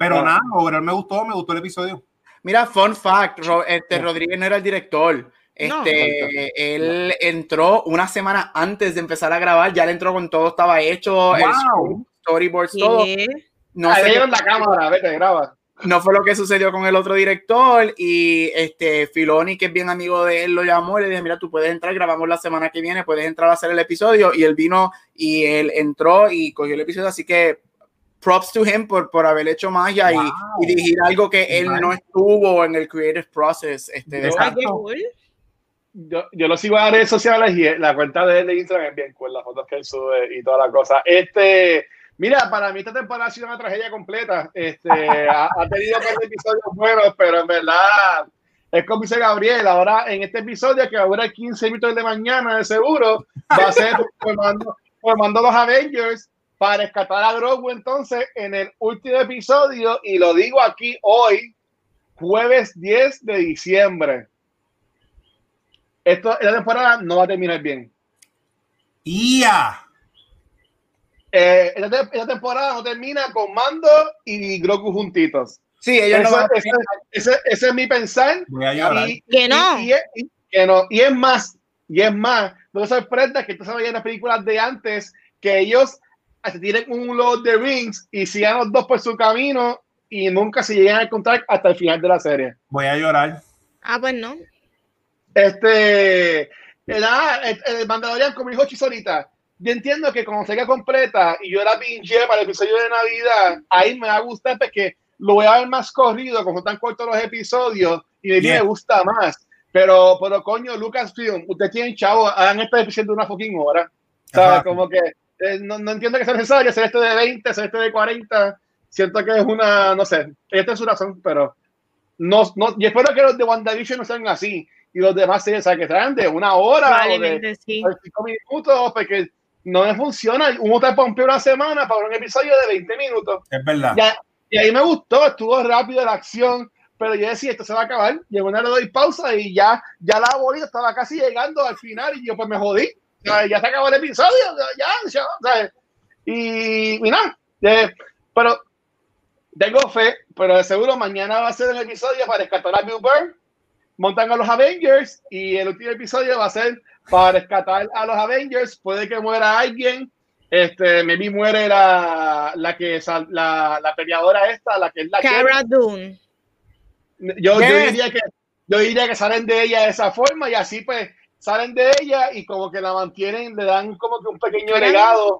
pero Ah. nada, overall me gustó, me gustó el episodio. Mira, fun fact, Ro- este, Rodríguez no era el director. No. Este, él entró una semana antes de empezar a grabar, ya le entró con todo, estaba hecho, el Wow. storyboards, todo. No, ahí sé la cámara, vete, graba. no fue lo que sucedió con el otro director y este Filoni, que es bien amigo de él, lo llamó y le dije, mira, tú puedes entrar, grabamos la semana que viene, puedes entrar a hacer el episodio y él vino y él entró y cogió el episodio, así que props to him por, por haber hecho magia y- Wow. y, dirigir algo que él no estuvo en el creative process. Este, de. Yo, yo lo sigo en las redes sociales y la cuenta de él de Instagram es bien cool, las fotos que él sube y toda la cosa. Este, mira, para mí esta temporada ha sido una tragedia completa. Este, ha, ha tenido un par de episodios buenos, pero en verdad es como dice Gabriel, ahora en este episodio que ahora 15 minutos de mañana de seguro, va a ser formando, formando los Avengers para rescatar a Grogu entonces en el último episodio y lo digo aquí hoy, jueves 10 de diciembre. Esto, esta temporada no va a terminar bien. ¡Ya! Eh, esta, te- esta temporada no termina con Mando y Grogu juntitos. Sí, ellos no Eso- van a- ese, ese- ese es mi pensar. Voy a llorar. Y, Que no. Y, y es, y- que no. y es más, y es más, no te sorprenda que tú sabes en las películas de antes que ellos se tienen un Lord of the Rings y sigan los dos por su camino y nunca se llegan a encontrar hasta el final de la serie. Voy a llorar. Ah, pues no. Este, nada, el, el Mandalorian, como dijo Chis ahorita, yo entiendo que cuando salga completa y yo la pinche para el episodio de Navidad, ahí me va a gustar porque lo voy a ver más corrido, como están cortos los episodios, y a mí Yeah. me gusta más. Pero, pero coño, Lucasfilm, ustedes tienen chavo, hagan esta episodio de una fucking hora. ¿Sabes? Ajá. Como que eh, no, no entiendo que sea necesario hacer esto de 20, hacer esto de 40. Siento que es una, no sé, esta es su razón, pero no, no, y espero que los de WandaVision no sean así y los demás series, o sea, que sean de una hora o de, sí. o de cinco minutos, porque no me funciona. Uno te pompeó una semana para un episodio de 20 minutos. Es verdad. Ya, y ahí me gustó, estuvo rápido la acción, pero yo decía, esto se va a acabar. Llegó una le doy pausa y ya, ya la bolita estaba casi llegando al final y yo pues me jodí. Ya, ya se acabó el episodio, ya, ya, ¿sabes? Y, y nada, eh, pero tengo fe, pero de seguro mañana va a ser el episodio para rescatar a Bill Burr, montan a los Avengers y el último episodio va a ser para rescatar a los Avengers. Puede que muera alguien, este, maybe muere la, la que sal- la, la peleadora esta, la que es la Cara Dune. yo, yo diría que yo diría que salen de ella de esa forma y así pues salen de ella y como que la mantienen, le dan como que un pequeño legado.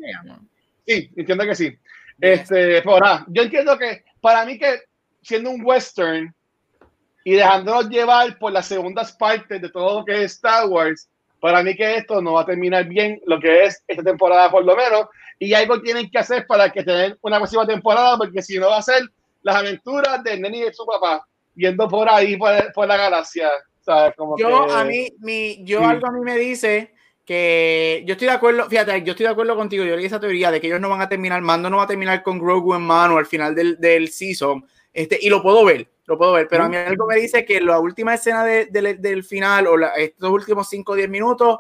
Sí, entiendo que sí. Este, pero nada, yo entiendo que para mí que siendo un western y dejándonos llevar por las segundas partes de todo lo que es Star Wars, para mí que esto no va a terminar bien lo que es esta temporada por lo menos y algo tienen que hacer para que tengan una próxima temporada porque si no va a ser las aventuras de Nenny y de su papá yendo por ahí por, por la galaxia, ¿sabes? Como Yo, que- a mí, mi, yo Sí. algo a mí me dice que yo estoy de acuerdo, fíjate, yo estoy de acuerdo contigo, yo leí esa teoría de que ellos no van a terminar, Mando no va a terminar con Grogu en mano al final del, del season, este, y lo puedo ver, lo puedo ver, pero a mí algo me dice que la última escena de- del- del final o la- estos últimos 5 o 10 minutos,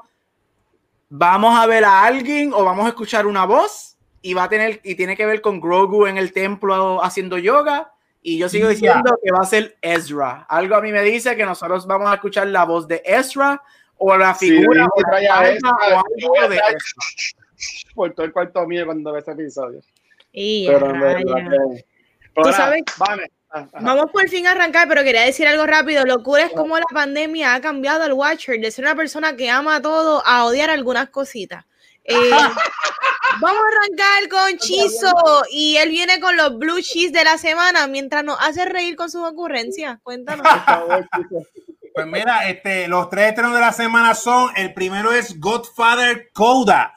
vamos a ver a alguien o vamos a escuchar una voz y va a tener, y tiene que ver con Grogu en el templo haciendo yoga. Y yo sigo diciendo que va a ser Ezra. Algo a mí me dice que nosotros vamos a escuchar la voz de Ezra o la Sí, figura y o la Ezra, o algo de Ezra. por todo el cuarto mío cuando ve este episodio. Y Pero Tú sabes- vamos. Ah, ajá. Vamos por fin a arrancar, pero quería decir algo rápido. Locura es como la pandemia ha cambiado al Watcher de ser una persona que ama todo a odiar algunas cositas. Eh, vamos a arrancar con Chizo y él viene con los blue cheese de la semana mientras nos hace reír con sus ocurrencias. Cuéntanos. Pues mira, este, los tres estrenos de la semana son, el primero es Godfather Coda,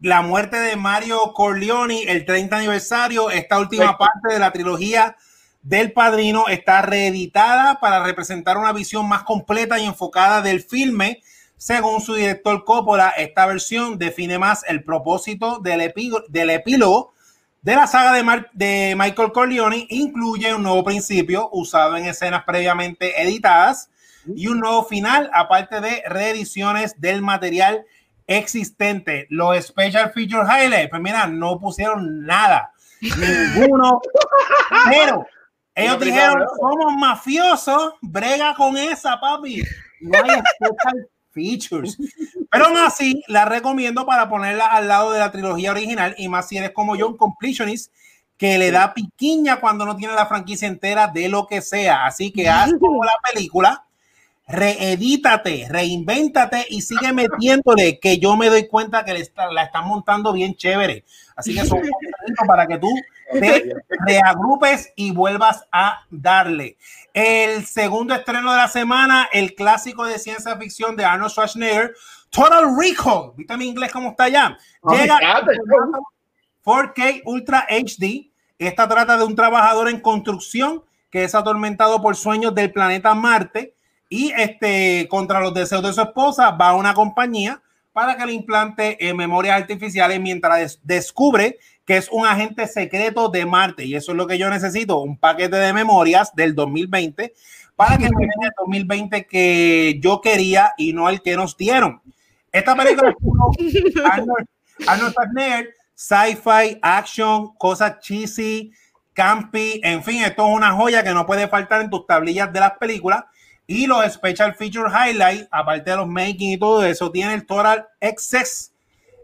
la muerte de Mario Corleone, el 30 aniversario, esta última parte de la trilogía del Padrino está reeditada para representar una visión más completa y enfocada del filme. Según su director Coppola, esta versión define más el propósito del, epí- del epílogo de la saga de, Mar- de Michael Corleone, incluye un nuevo principio usado en escenas previamente editadas y un nuevo final, aparte de reediciones del material existente. Los Special Feature Highlights, pues mira, no pusieron nada, ninguno, pero ellos dijeron, somos mafiosos, brega con esa, papi. No hay special features. Pero aún así, la recomiendo para ponerla al lado de la trilogía original y más si eres como yo, un completionist que le da piquiña cuando no tiene la franquicia entera de lo que sea. Así que haz como la película, reedítate, reinvéntate y sigue metiéndole que yo me doy cuenta que le está- la están montando bien chévere. Así que son para que tú te reagrupes y vuelvas a darle. El segundo estreno de la semana, el clásico de ciencia ficción de Arnold Schwarzenegger, Total Recall. ¿Viste mi inglés cómo está allá? Llega Fíjate. 4K Ultra HD. Esta trata de un trabajador en construcción que es atormentado por sueños del planeta Marte y este contra los deseos de su esposa va a una compañía para que le implante eh, memorias artificiales mientras des- descubre que es un agente secreto de Marte y eso es lo que yo necesito, un paquete de memorias del 2020 para que me den el 2020 que yo quería y no el que nos dieron. Esta película Arnold, Arnold Schwarzenegger, sci-fi, action, cosas cheesy, campy, en fin, esto es una joya que no puede faltar en tus tablillas de las películas. Y los Special Feature Highlights, aparte de los making y todo eso, tiene el Total Excess,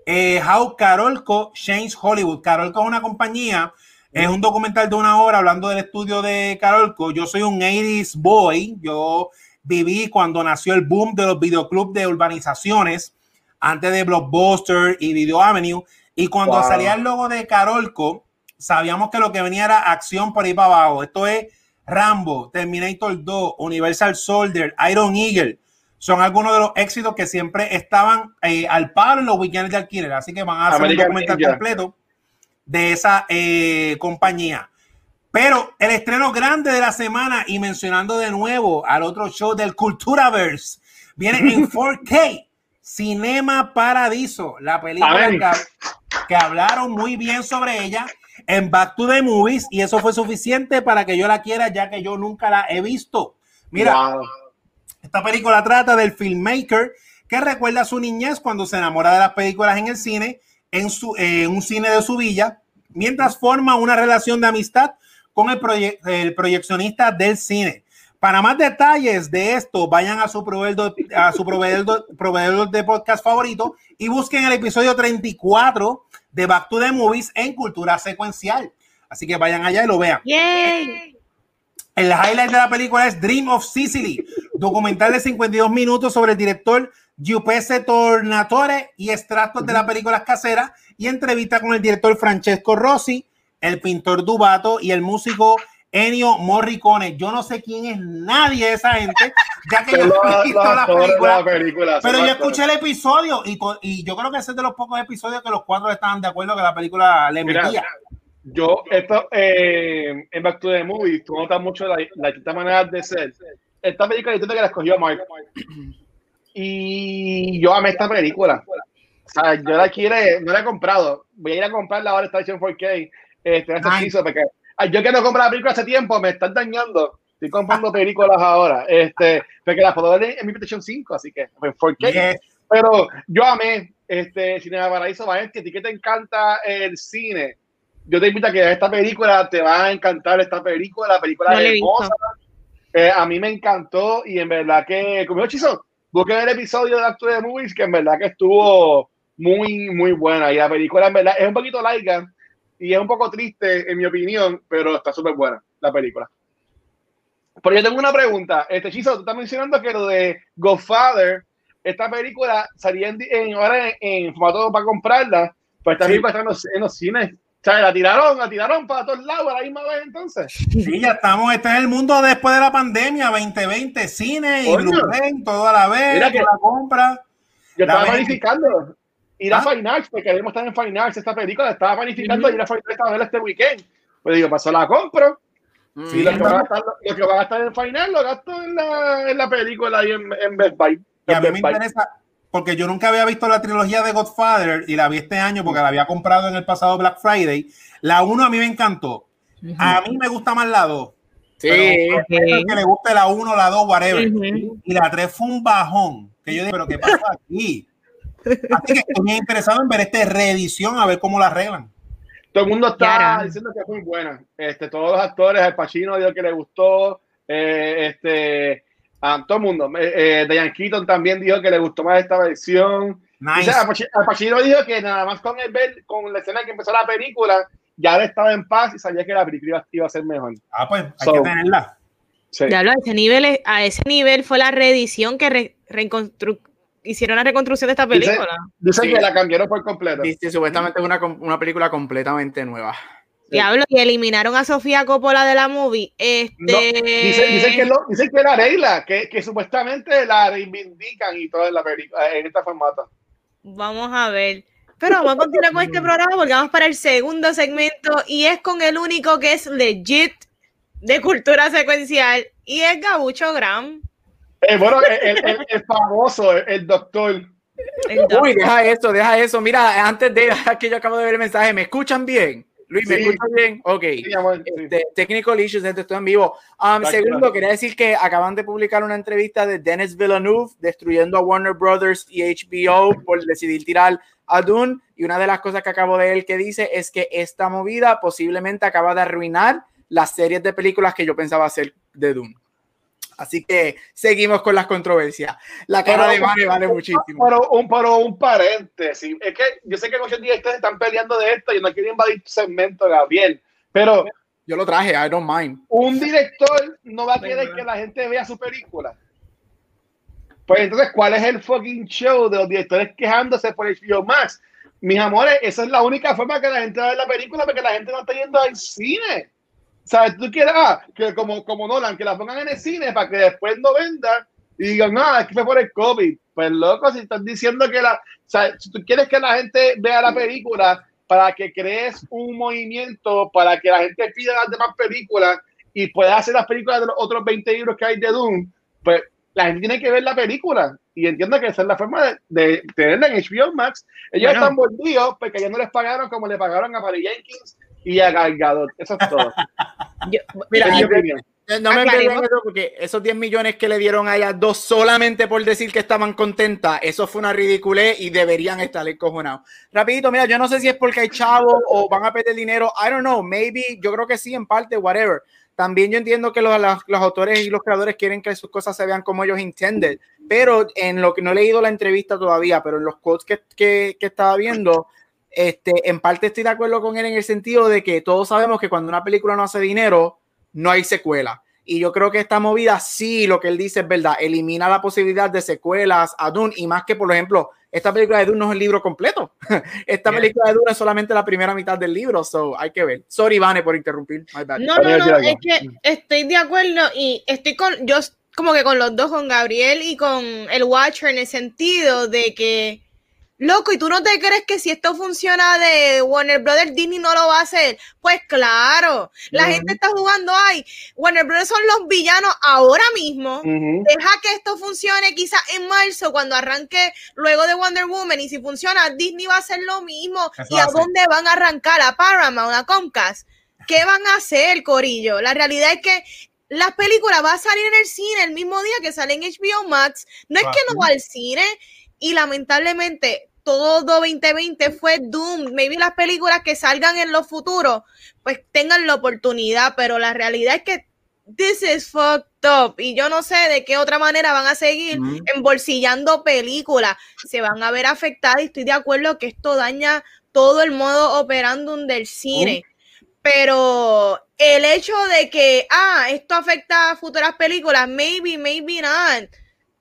eh, How Carolco Changed Hollywood. Carolco es una compañía, es un documental de una hora hablando del estudio de Carolco. Yo soy un 80s boy, yo viví cuando nació el boom de los videoclubs de urbanizaciones, antes de Blockbuster y Video Avenue. Y cuando Wow. salía el logo de Carolco, sabíamos que lo que venía era acción por ahí para abajo. Esto es Rambo, Terminator 2, Universal Soldier, Iron Eagle. Son algunos de los éxitos que siempre estaban eh, al palo en los weekends de alquiler. Así que van a hacer American un documental Ninja. completo de esa eh, compañía. Pero el estreno grande de la semana y mencionando de nuevo al otro show del Culturaverse, viene en 4K. Cinema Paradiso, la película que, que, hablaron muy bien sobre ella en Back to the Movies y eso fue suficiente para que yo la quiera ya que yo nunca la he visto. Mira, esta película trata del filmmaker que recuerda a su niñez cuando se enamora de las películas en el cine, en, su, en un cine de su villa, mientras forma una relación de amistad con el, el proyeccionista del cine. Para más detalles de esto, vayan a su proveedor, a su proveedor, proveedor de podcast favorito y busquen el episodio 34 de Back to the Movies en cultura secuencial. Así que vayan allá y lo vean. Yay. El highlight de la película es Dream of Sicily, documental de 52 minutos sobre el director Giuseppe Tornatore y extractos de las películas caseras y entrevista con el director Francesco Rossi, el pintor Dubato y el músico Ennio Morricone. Yo no sé quién es nadie de esa gente, ya que yo he visto la película, pero yo escuché el episodio y, y, yo creo que ese es de los pocos episodios que los cuatro estaban de acuerdo que la película le metía. Yo, esto, eh, en Back to the Movie, tú notas mucho la, la manera de ser. Esta película, yo que la escogió Mark. Y yo amé esta película. O sea, yo la quiero, no la he comprado. Voy a ir a comprarla ahora, esta edición 4K. Este, este porque yo quiero comprar la película hace tiempo, me están dañando. Estoy comprando películas ahora. Este, porque la puedo ver en mi PlayStation 5, así que en 4K. Pero yo amé este Cinema Paraíso, va a ti que te encanta el cine yo te invito a que esta película te va a encantar esta película, la película es hermosa. Eh, a mí me encantó y en verdad que, como hechizo, busqué el episodio de Actor de Movies que en verdad que estuvo muy, muy buena. Y la película en verdad es un poquito larga y es un poco triste en mi opinión, pero está súper buena la película. Pero yo tengo una pregunta. Este hechizo, tú estás mencionando que lo de Godfather, esta película salía en, ahora en, formato para comprarla, pues esta película está en los, en los cines o sea, la tiraron, la tiraron para todos lados a la misma vez entonces. Sí, ya estamos, este es el mundo después de la pandemia, 2020, cine y Blu-ray, todo a la vez, Mira que la compra. Yo estaba planificando ir a ¿Ah? Fine Arts, porque queremos estar en Fine Arts esta película, estaba planificando ir a Fine Arts a ver este weekend. Pues digo, pasó la compro. Sí, lo, que va a gastar, lo, que va a gastar en Fine Arts lo gasto en la, en la película y en, en Best Buy. Y a mí me interesa, porque yo nunca había visto la trilogía de Godfather y la vi este año porque la había comprado en el pasado Black Friday. La 1 a mí me encantó. A mí me gusta más la 2. Sí. Pero que le guste la 1, la 2, whatever. Y la 3 fue un bajón. Que yo dije, pero ¿qué pasa aquí? Así que estoy interesado en ver esta reedición, a ver cómo la arreglan. Todo el mundo está diciendo que es muy buena. Este, todos los actores, el Pacino dijo que le gustó. Eh, este, a todo el mundo. Eh, Diane Keaton también dijo que le gustó más esta versión. Nice. Al Pacino dijo que nada más con el ver, con la escena que empezó la película, ya él estaba en paz y sabía que la película iba, a ser mejor. Ah, pues hay que tenerla. Ya a ese nivel, a ese nivel fue la reedición que hicieron la reconstrucción de esta película. Dicen que la cambiaron por completo. Dice, supuestamente es una, una película completamente nueva. Diablo, y eliminaron a Sofía Coppola de la movie. Este... dicen, que lo, dicen que la regla, que, que, supuestamente la reivindican y todo en la película, en esta formato. Vamos a ver. Pero vamos a continuar con este programa porque vamos para el segundo segmento y es con el único que es legit de cultura secuencial y es Gabucho Graham. Eh, bueno, el, el, famoso, el, doctor. Uy, deja eso, deja eso. Mira, antes de que yo acabo de ver el mensaje, ¿me escuchan bien? Luis, ¿me escuchas bien? Ok. Este, technical issues, gente, estoy en vivo. Um, segundo, quería decir que acaban de publicar una entrevista de Dennis Villeneuve destruyendo a Warner Brothers y HBO por decidir tirar a Dune. Y una de las cosas que acabo de él que dice es que esta movida posiblemente acaba de arruinar las series de películas que yo pensaba hacer de Dune. Así que seguimos con las controversias. La cara de Vane vale muchísimo. Pero un, pero un paréntesis. Es que yo sé que muchos directores están peleando de esto y no quieren invadir tu segmento, Gabriel. Pero yo lo traje, I don't mind. Un director no va a querer que la gente vea su película. Pues entonces, ¿cuál es el fucking show de los directores quejándose por el HBO Max? Mis amores, esa es la única forma que la gente vea la película porque la gente no está yendo al cine. ¿Sabes? Tú quieres, ah, que como, como Nolan, que la pongan en el cine para que después no venda y digan, no, es que fue por el COVID. Pues loco, si estás diciendo que la, si tú quieres que la gente vea la película para que crees un movimiento, para que la gente pida las demás películas y pueda hacer las películas de los otros 20 libros que hay de Doom, pues la gente tiene que ver la película y entiendo que esa es la forma de, de tenerla en HBO Max. Ellos Bueno. están volvidos porque ellos no les pagaron como le pagaron a Patty Jenkins y a Gal Gadot. Eso es todo. Yo- Mira, yo- no me pierdan eso porque esos 10 millones que le dieron a ellas dos solamente por decir que estaban contentas, eso fue una ridiculez y deberían estar encojonados. Rapidito, mira, yo no sé si es porque hay chavo o van a perder dinero, I don't know, maybe, yo creo que sí, en parte, whatever. También yo entiendo que los, los, los autores y los creadores quieren que sus cosas se vean como ellos intended, pero en lo que no he leído la entrevista todavía, pero en los quotes que, que, que estaba viendo, este, en parte estoy de acuerdo con él en el sentido de que todos sabemos que cuando una película no hace dinero, no hay secuela. Y yo creo que esta movida sí, lo que él dice es verdad, elimina la posibilidad de secuelas a Dune y más que, por ejemplo, esta película de Dune no es el libro completo. esta Bien. película de Dune es solamente la primera mitad del libro, so hay que ver. Sorry, Vane, por interrumpir. My bad. No, no, no, es que estoy de acuerdo y estoy con, yo como que con los dos, con Gabriel y con el Watcher, en el sentido de que, loco, ¿y tú no te crees que si esto funciona de Warner Brothers, Disney no lo va a hacer? Pues claro, la gente está jugando, ay, Warner Brothers son los villanos ahora mismo. Deja que esto funcione quizás en marzo cuando arranque luego de Wonder Woman y si funciona Disney va a hacer lo mismo. Eso ¿Y a dónde van a arrancar? ¿A Paramount? ¿A Comcast? ¿Qué van a hacer, Corillo? La realidad es que las películas van a salir en el cine el mismo día que sale en HBO Max. No es que no va al cine y lamentablemente todo 2020 fue Doom. Maybe las películas que salgan en los futuros pues tengan la oportunidad, pero la realidad es que this is fucked up y yo no sé de qué otra manera van a seguir embolsillando películas, se van a ver afectadas y estoy de acuerdo que esto daña todo el modo operandum del cine. Pero el hecho de que, ah, esto afecta a futuras películas, maybe, maybe not.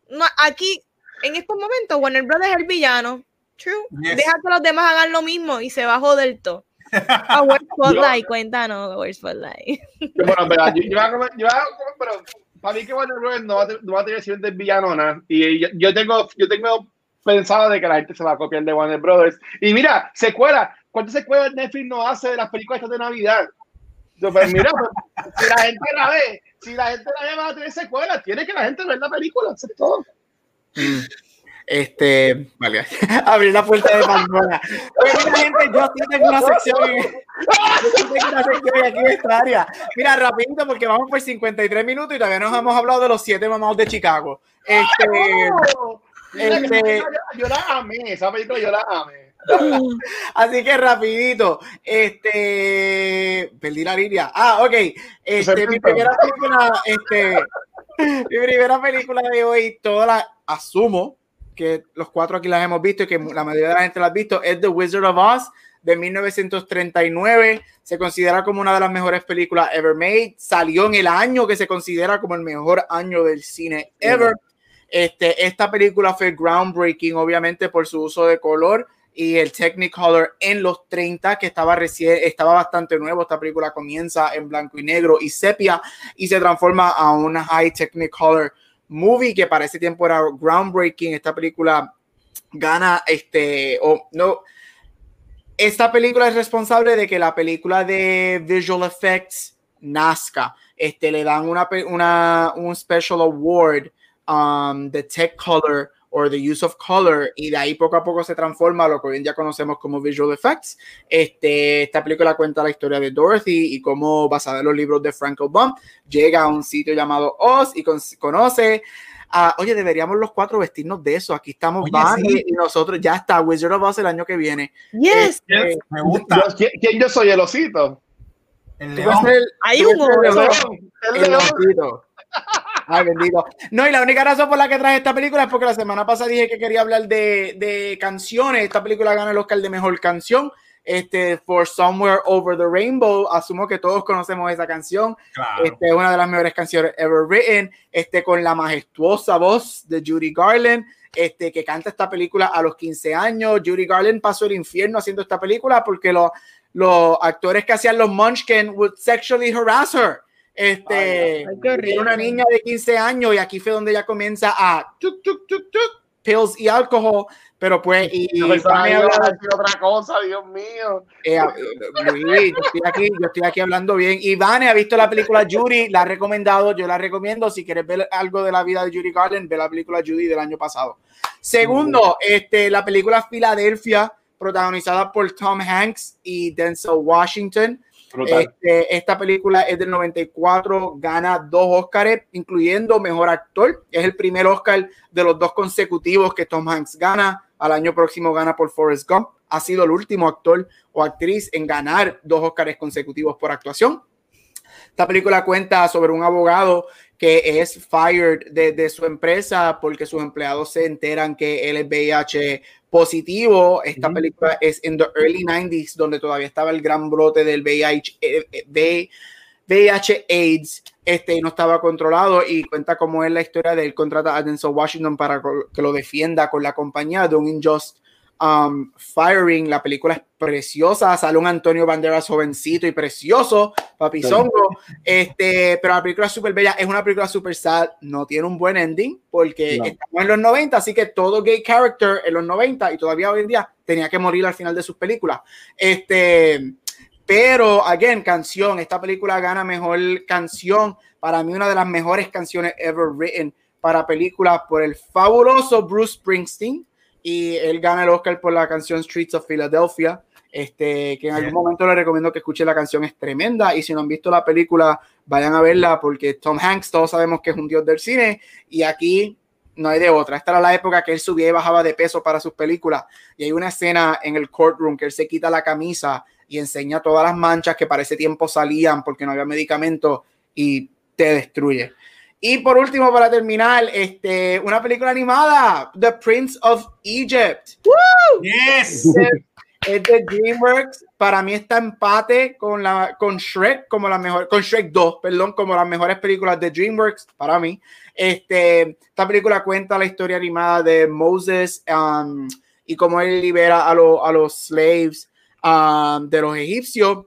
No, aquí, en estos momentos, Warner Brothers es el villano. True. Yes. Deja que los demás hagan lo mismo y se va a joder todo. A Where's Spotlight, cuéntanos, Where's Spotlight. Bueno, en verdad, yo, yo, yo pero para mí que Warner Bros. no va a, no va a tener siguiente villano nada. Y yo, yo tengo, yo tengo pensado de que la gente se va a copiar de Warner Brothers. Y mira, secuela. ¿Cuántas secuelas Netflix no hace de las películas estas de Navidad? Yo, pues mira, pues, si la gente la ve, si la gente la ve, va a tener secuelas. Tiene que la gente ver la película, eso es todo. Mm. Este, vale, abrir la puerta de Pandora. Mira, gente, yo sí tengo una sección, en- yo sí tengo una sección aquí en esta área. Mira, rapidito, porque vamos por 53 minutos y todavía nos hemos hablado de los siete mamados de Chicago. Este, Mira, Este- yo la amé, esa película yo la amé. así que rapidito, este, perdí la línea. Ah, ok, este, mi primera película, este, mi primera película de hoy, toda la, asumo que los cuatro aquí las hemos visto y que la mayoría de la gente las ha visto, es The Wizard of Oz de 1939. Se considera como una de las mejores películas ever made. Salió en el año que se considera como el mejor año del cine ever. Este, esta película fue groundbreaking, obviamente, por su uso de color y el Technicolor en los 30, que estaba recién, estaba bastante nuevo. Esta película comienza en blanco y negro y sepia y se transforma a una high Technicolor movie que para ese tiempo era groundbreaking. Esta película gana este o no. Esta película es responsable de que la película de visual effects nazca. Este le dan una, una un special award um, de tech color or the use of color y de ahí poco a poco se transforma a lo que hoy en día conocemos como visual effects. Este, esta película cuenta la historia de Dorothy y cómo basada en los libros de Frank Bump llega a un sitio llamado Oz y con- conoce a, oye, deberíamos los cuatro vestirnos de eso. Aquí estamos Oye, sí. y nosotros ya está Wizard of Oz el año que viene. Yes, Este, Me gusta. Yo- ¿quién, quién yo soy? ¿El osito? El león. el- hay un el león. El león. Ay, bendito. No, y la única razón por la que traje esta película es porque la semana pasada dije que quería hablar de, de canciones. Esta película gana el Oscar de mejor canción. Este, For Somewhere Over the Rainbow. Asumo que todos conocemos esa canción. Claro. Este es una de las mejores canciones ever written. Este, con la majestuosa voz de Judy Garland. Este, que canta esta película a los 15 años. Judy Garland pasó el infierno haciendo esta película porque los, los actores que hacían los Munchkin would sexually harass her. Este, Ay, qué una niña de 15 años y aquí fue donde ella comienza a pills y alcohol, pero pues, y, Yo y pensaba Vane que iba a habla- decir otra cosa, Dios mío. eh, eh, Luis, yo estoy aquí, yo estoy aquí hablando bien. Ivane ha visto la película Judy, la ha recomendado, yo la recomiendo. Si quieres ver algo de la vida de Judy Garland, ve la película Judy del año pasado. Segundo, este, la película Filadelfia, protagonizada por Tom Hanks y Denzel Washington. Este, esta película es del 94, gana dos Oscars, incluyendo Mejor Actor. Es el primer Oscar de los dos consecutivos que Tom Hanks gana. Al año próximo gana por Forrest Gump. Ha sido el último actor o actriz en ganar dos Oscars consecutivos por actuación. Esta película cuenta sobre un abogado que es fired de, de su empresa porque sus empleados se enteran que él es VIH positivo. Esta película es en the early 90s, donde todavía estaba el gran brote del VIH, eh, eh, V- VIH AIDS, este, y no estaba controlado y cuenta cómo es la historia de él contrata a Denzel Washington para que lo defienda con la compañía de un um, firing. La película es preciosa, sale un Antonio Banderas jovencito y precioso, papizongo, este, pero la película es súper bella, es una película súper sad, no tiene un buen ending porque No. estamos en los 90, así que todo gay character en los 90 y todavía hoy en día tenía que morir al final de sus películas. Este, pero, again, canción, esta película gana mejor canción, para mí una de las mejores canciones ever written para películas por el fabuloso Bruce Springsteen y él gana el Oscar por la canción Streets of Philadelphia. Este, que en algún momento les recomiendo que escuchen la canción, es tremenda. Y si no han visto la película, vayan a verla porque Tom Hanks, todos sabemos que es un dios del cine. Y aquí no hay de otra. Esta era la época que él subía y bajaba de peso para sus películas. Y hay una escena en el courtroom que él se quita la camisa y enseña todas las manchas que para ese tiempo salían porque no había medicamento y te destruye. Y por último, para terminar, este, una película animada, The Prince of Egypt. Yes. Es de DreamWorks. Para mí está empate con la con Shrek como la mejor, con Shrek 2, perdón, como las mejores películas de DreamWorks para mí. Este, esta película cuenta la historia animada de Moses um, y cómo él libera a, lo- a los slaves um, de los egipcios.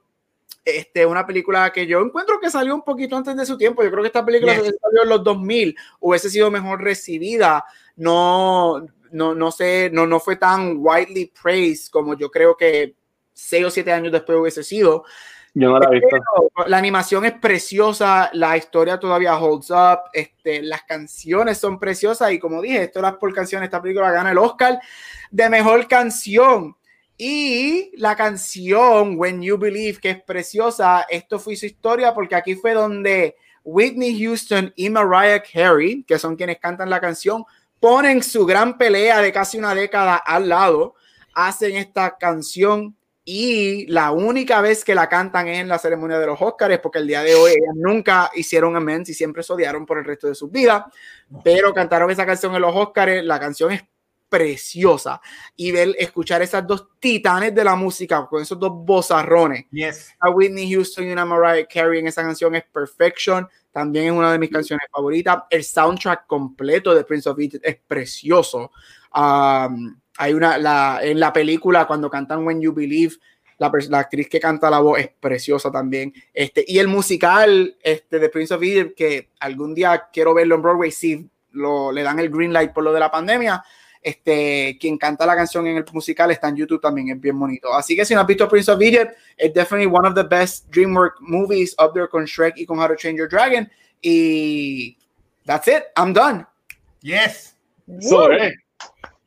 Este, una película que yo encuentro que salió un poquito antes de su tiempo. Yo creo que esta película Yes. salió en los 2000, hubiese sido mejor recibida. No, no, no sé, no, no fue tan widely praised como yo creo que seis o siete años después hubiese sido. Yo no la he visto. La animación es preciosa, la historia todavía holds up, este, las canciones son preciosas y como dije, esto era por canciones, esta película gana el Oscar de mejor canción. Y la canción When You Believe, que es preciosa, esto fue su historia porque aquí fue donde Whitney Houston y Mariah Carey, que son quienes cantan la canción, ponen su gran pelea de casi una década al lado, hacen esta canción y la única vez que la cantan es en la ceremonia de los Oscars, porque el día de hoy ellas nunca hicieron amends y siempre se odiaron por el resto de sus vidas, pero cantaron esa canción en los Oscars, la canción es preciosa y ver, escuchar esas dos titanes de la música con esos dos bozarrones Yes. a Whitney Houston y una Mariah Carey en esa canción es Perfection. También es una de mis canciones favoritas. El soundtrack completo de Prince of Egypt es precioso. Um, hay una, la, en la película, cuando cantan When You Believe, la actriz que canta la voz es preciosa también. Este, y el musical este, de Prince of Egypt, que algún día quiero verlo en Broadway, si lo, le dan el green light por lo de la pandemia. Este, quien canta la canción en el musical está en YouTube también, es bien bonito. Así que si no has visto Prince of Egypt, es definitely one of the best DreamWorks movies up there con Shrek y con How to Train Your Dragon. Y that's it, I'm done. Yes. Sobre.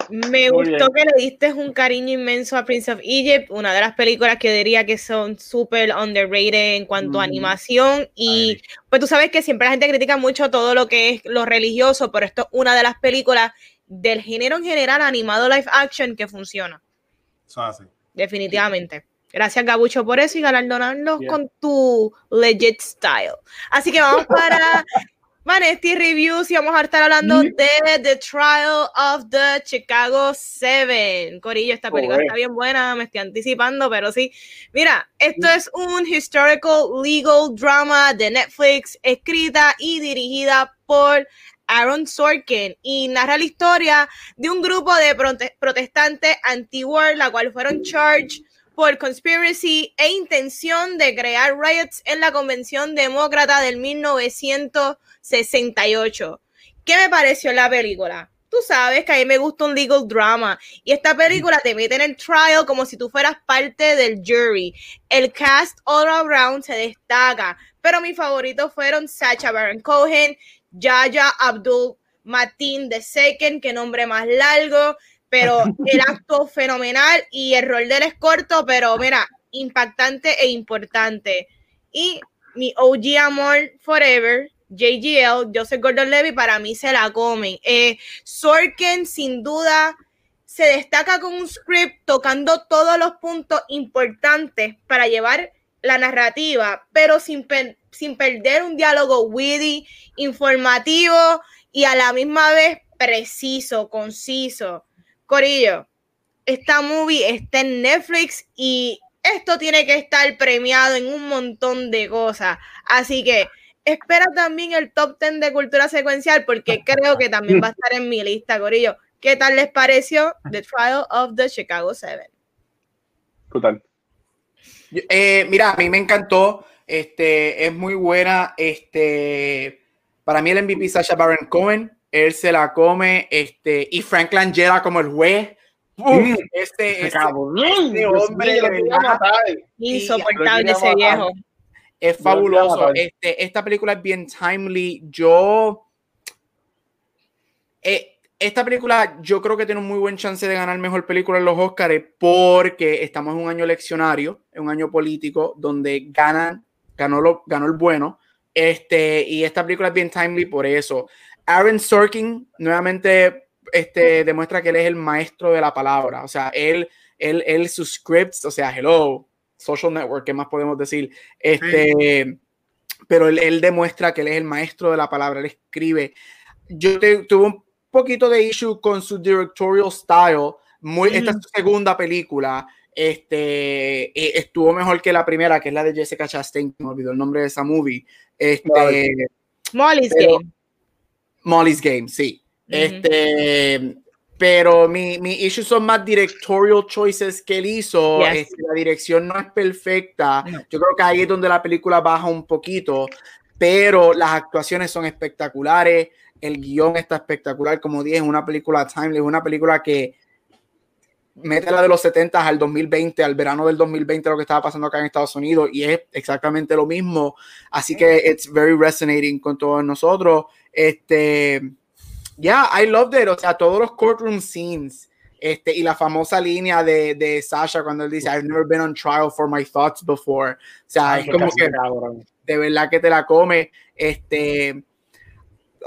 Me Muy gustó bien. que le diste un cariño inmenso a Prince of Egypt, una de las películas que diría que son súper underrated en cuanto a Mm. animación. Y pues tú sabes que siempre la gente critica mucho todo lo que es lo religioso, pero esto es una de las películas del género en general animado live action que funciona, Eso hace. definitivamente. Gracias, Gabucho, por eso y galardonarnos Yeah. con tu legit style. Así que vamos para Vanesti Reviews y vamos a estar hablando Mm. de The Trial of the Chicago Seven. Corillo, esta película está bien buena, me estoy anticipando, pero sí. Mira, esto es un historical legal drama de Netflix, escrita y dirigida por Aaron Sorkin y narra la historia de un grupo de prote- protestantes anti-war, la cual fueron charged por conspiracy e intención de crear riots en la Convención Demócrata del 1968. ¿Qué me pareció la película? tú sabes que a mí me gusta un legal drama. Y esta película te mete en el trial como si tú fueras parte del jury. El cast all around se destaca. Pero mis favoritos fueron Sacha Baron Cohen, Yaya Abdul Matin de Second, que nombre más largo. Pero el acto fenomenal y el rol de él es corto, pero mira, impactante e importante. Y mi OG amor forever, JGL, Joseph Gordon Levy, para mí se la comen. Eh, Sorkin, sin duda, se destaca con un script tocando todos los puntos importantes para llevar la narrativa, pero sin, sin perder un diálogo witty, informativo y a la misma vez preciso, conciso. Corillo, esta movie está en Netflix y esto tiene que estar premiado en un montón de cosas. Así que espera también el top 10 de cultura secuencial porque creo que también va a estar en mi lista, Corillo. ¿Qué tal les pareció The Trial of the Chicago Seven? Total. Eh, mira, a mí me encantó. Este es muy buena. Este para mí el MVP Sasha Baron Cohen. Él se la come. Este y Frank Langella como el juez. Este, este, este hombre insoportable ese viejo. Es fabuloso. Este, esta película es bien timely. Yo. Eh, esta película, yo creo que tiene un muy buen chance de ganar mejor película en los Oscars porque estamos en un año eleccionario, en un año político, donde ganan, ganó, lo, ganó el bueno. Este, y esta película es bien timely por eso. Aaron Sorkin, nuevamente este, demuestra que él es el maestro de la palabra. O sea, él, él, él sus scripts, o sea, hello, social network, ¿qué más podemos decir? Este, pero él, él, demuestra que él es el maestro de la palabra, él escribe. Yo tuve un poquito de issue con su directorial style. Muy, Esta es su segunda película. Este e, estuvo mejor que la primera, que es la de Jessica Chastain, me olvidó el nombre de esa movie. Este, Molly's Game. Molly's Game, sí. Este, pero mi, mi issues son más directorial choices que él hizo. Este, la dirección no es perfecta. Yo creo que ahí es donde la película baja un poquito, pero las actuaciones son espectaculares. El guion está espectacular. Como dije, es una película timely, es una película que mete la de los 70 al 2020, al verano del 2020, lo que estaba pasando acá en Estados Unidos, y es exactamente lo mismo. Así que it's very resonating con todos nosotros. Este yeah, I loved it. O sea, todos los courtroom scenes. Este, y la famosa línea de, de Sasha cuando él dice, I've never been on trial for my thoughts before. O sea, es como que de verdad que te la come. Este,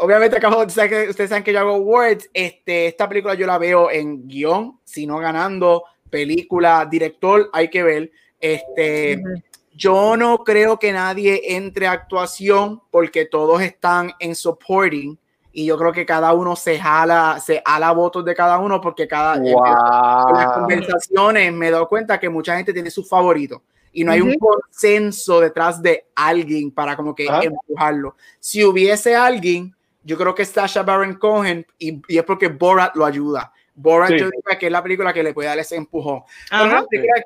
obviamente, acabo de que ustedes saben que yo hago awards. Este, esta película yo la veo en guion, si no ganando, película, director, hay que ver. Este, yo no creo que nadie entre a actuación porque todos están en supporting y yo creo que cada uno se jala, se jala votos de cada uno porque cada en las conversaciones me he dado cuenta que mucha gente tiene sus favoritos y no hay un consenso detrás de alguien para como que empujarlo. Si hubiese alguien, yo creo que Sasha Baron Cohen y, y es porque Borat lo ayuda. Borat yo diría que es la película que le puede dar ese empujón.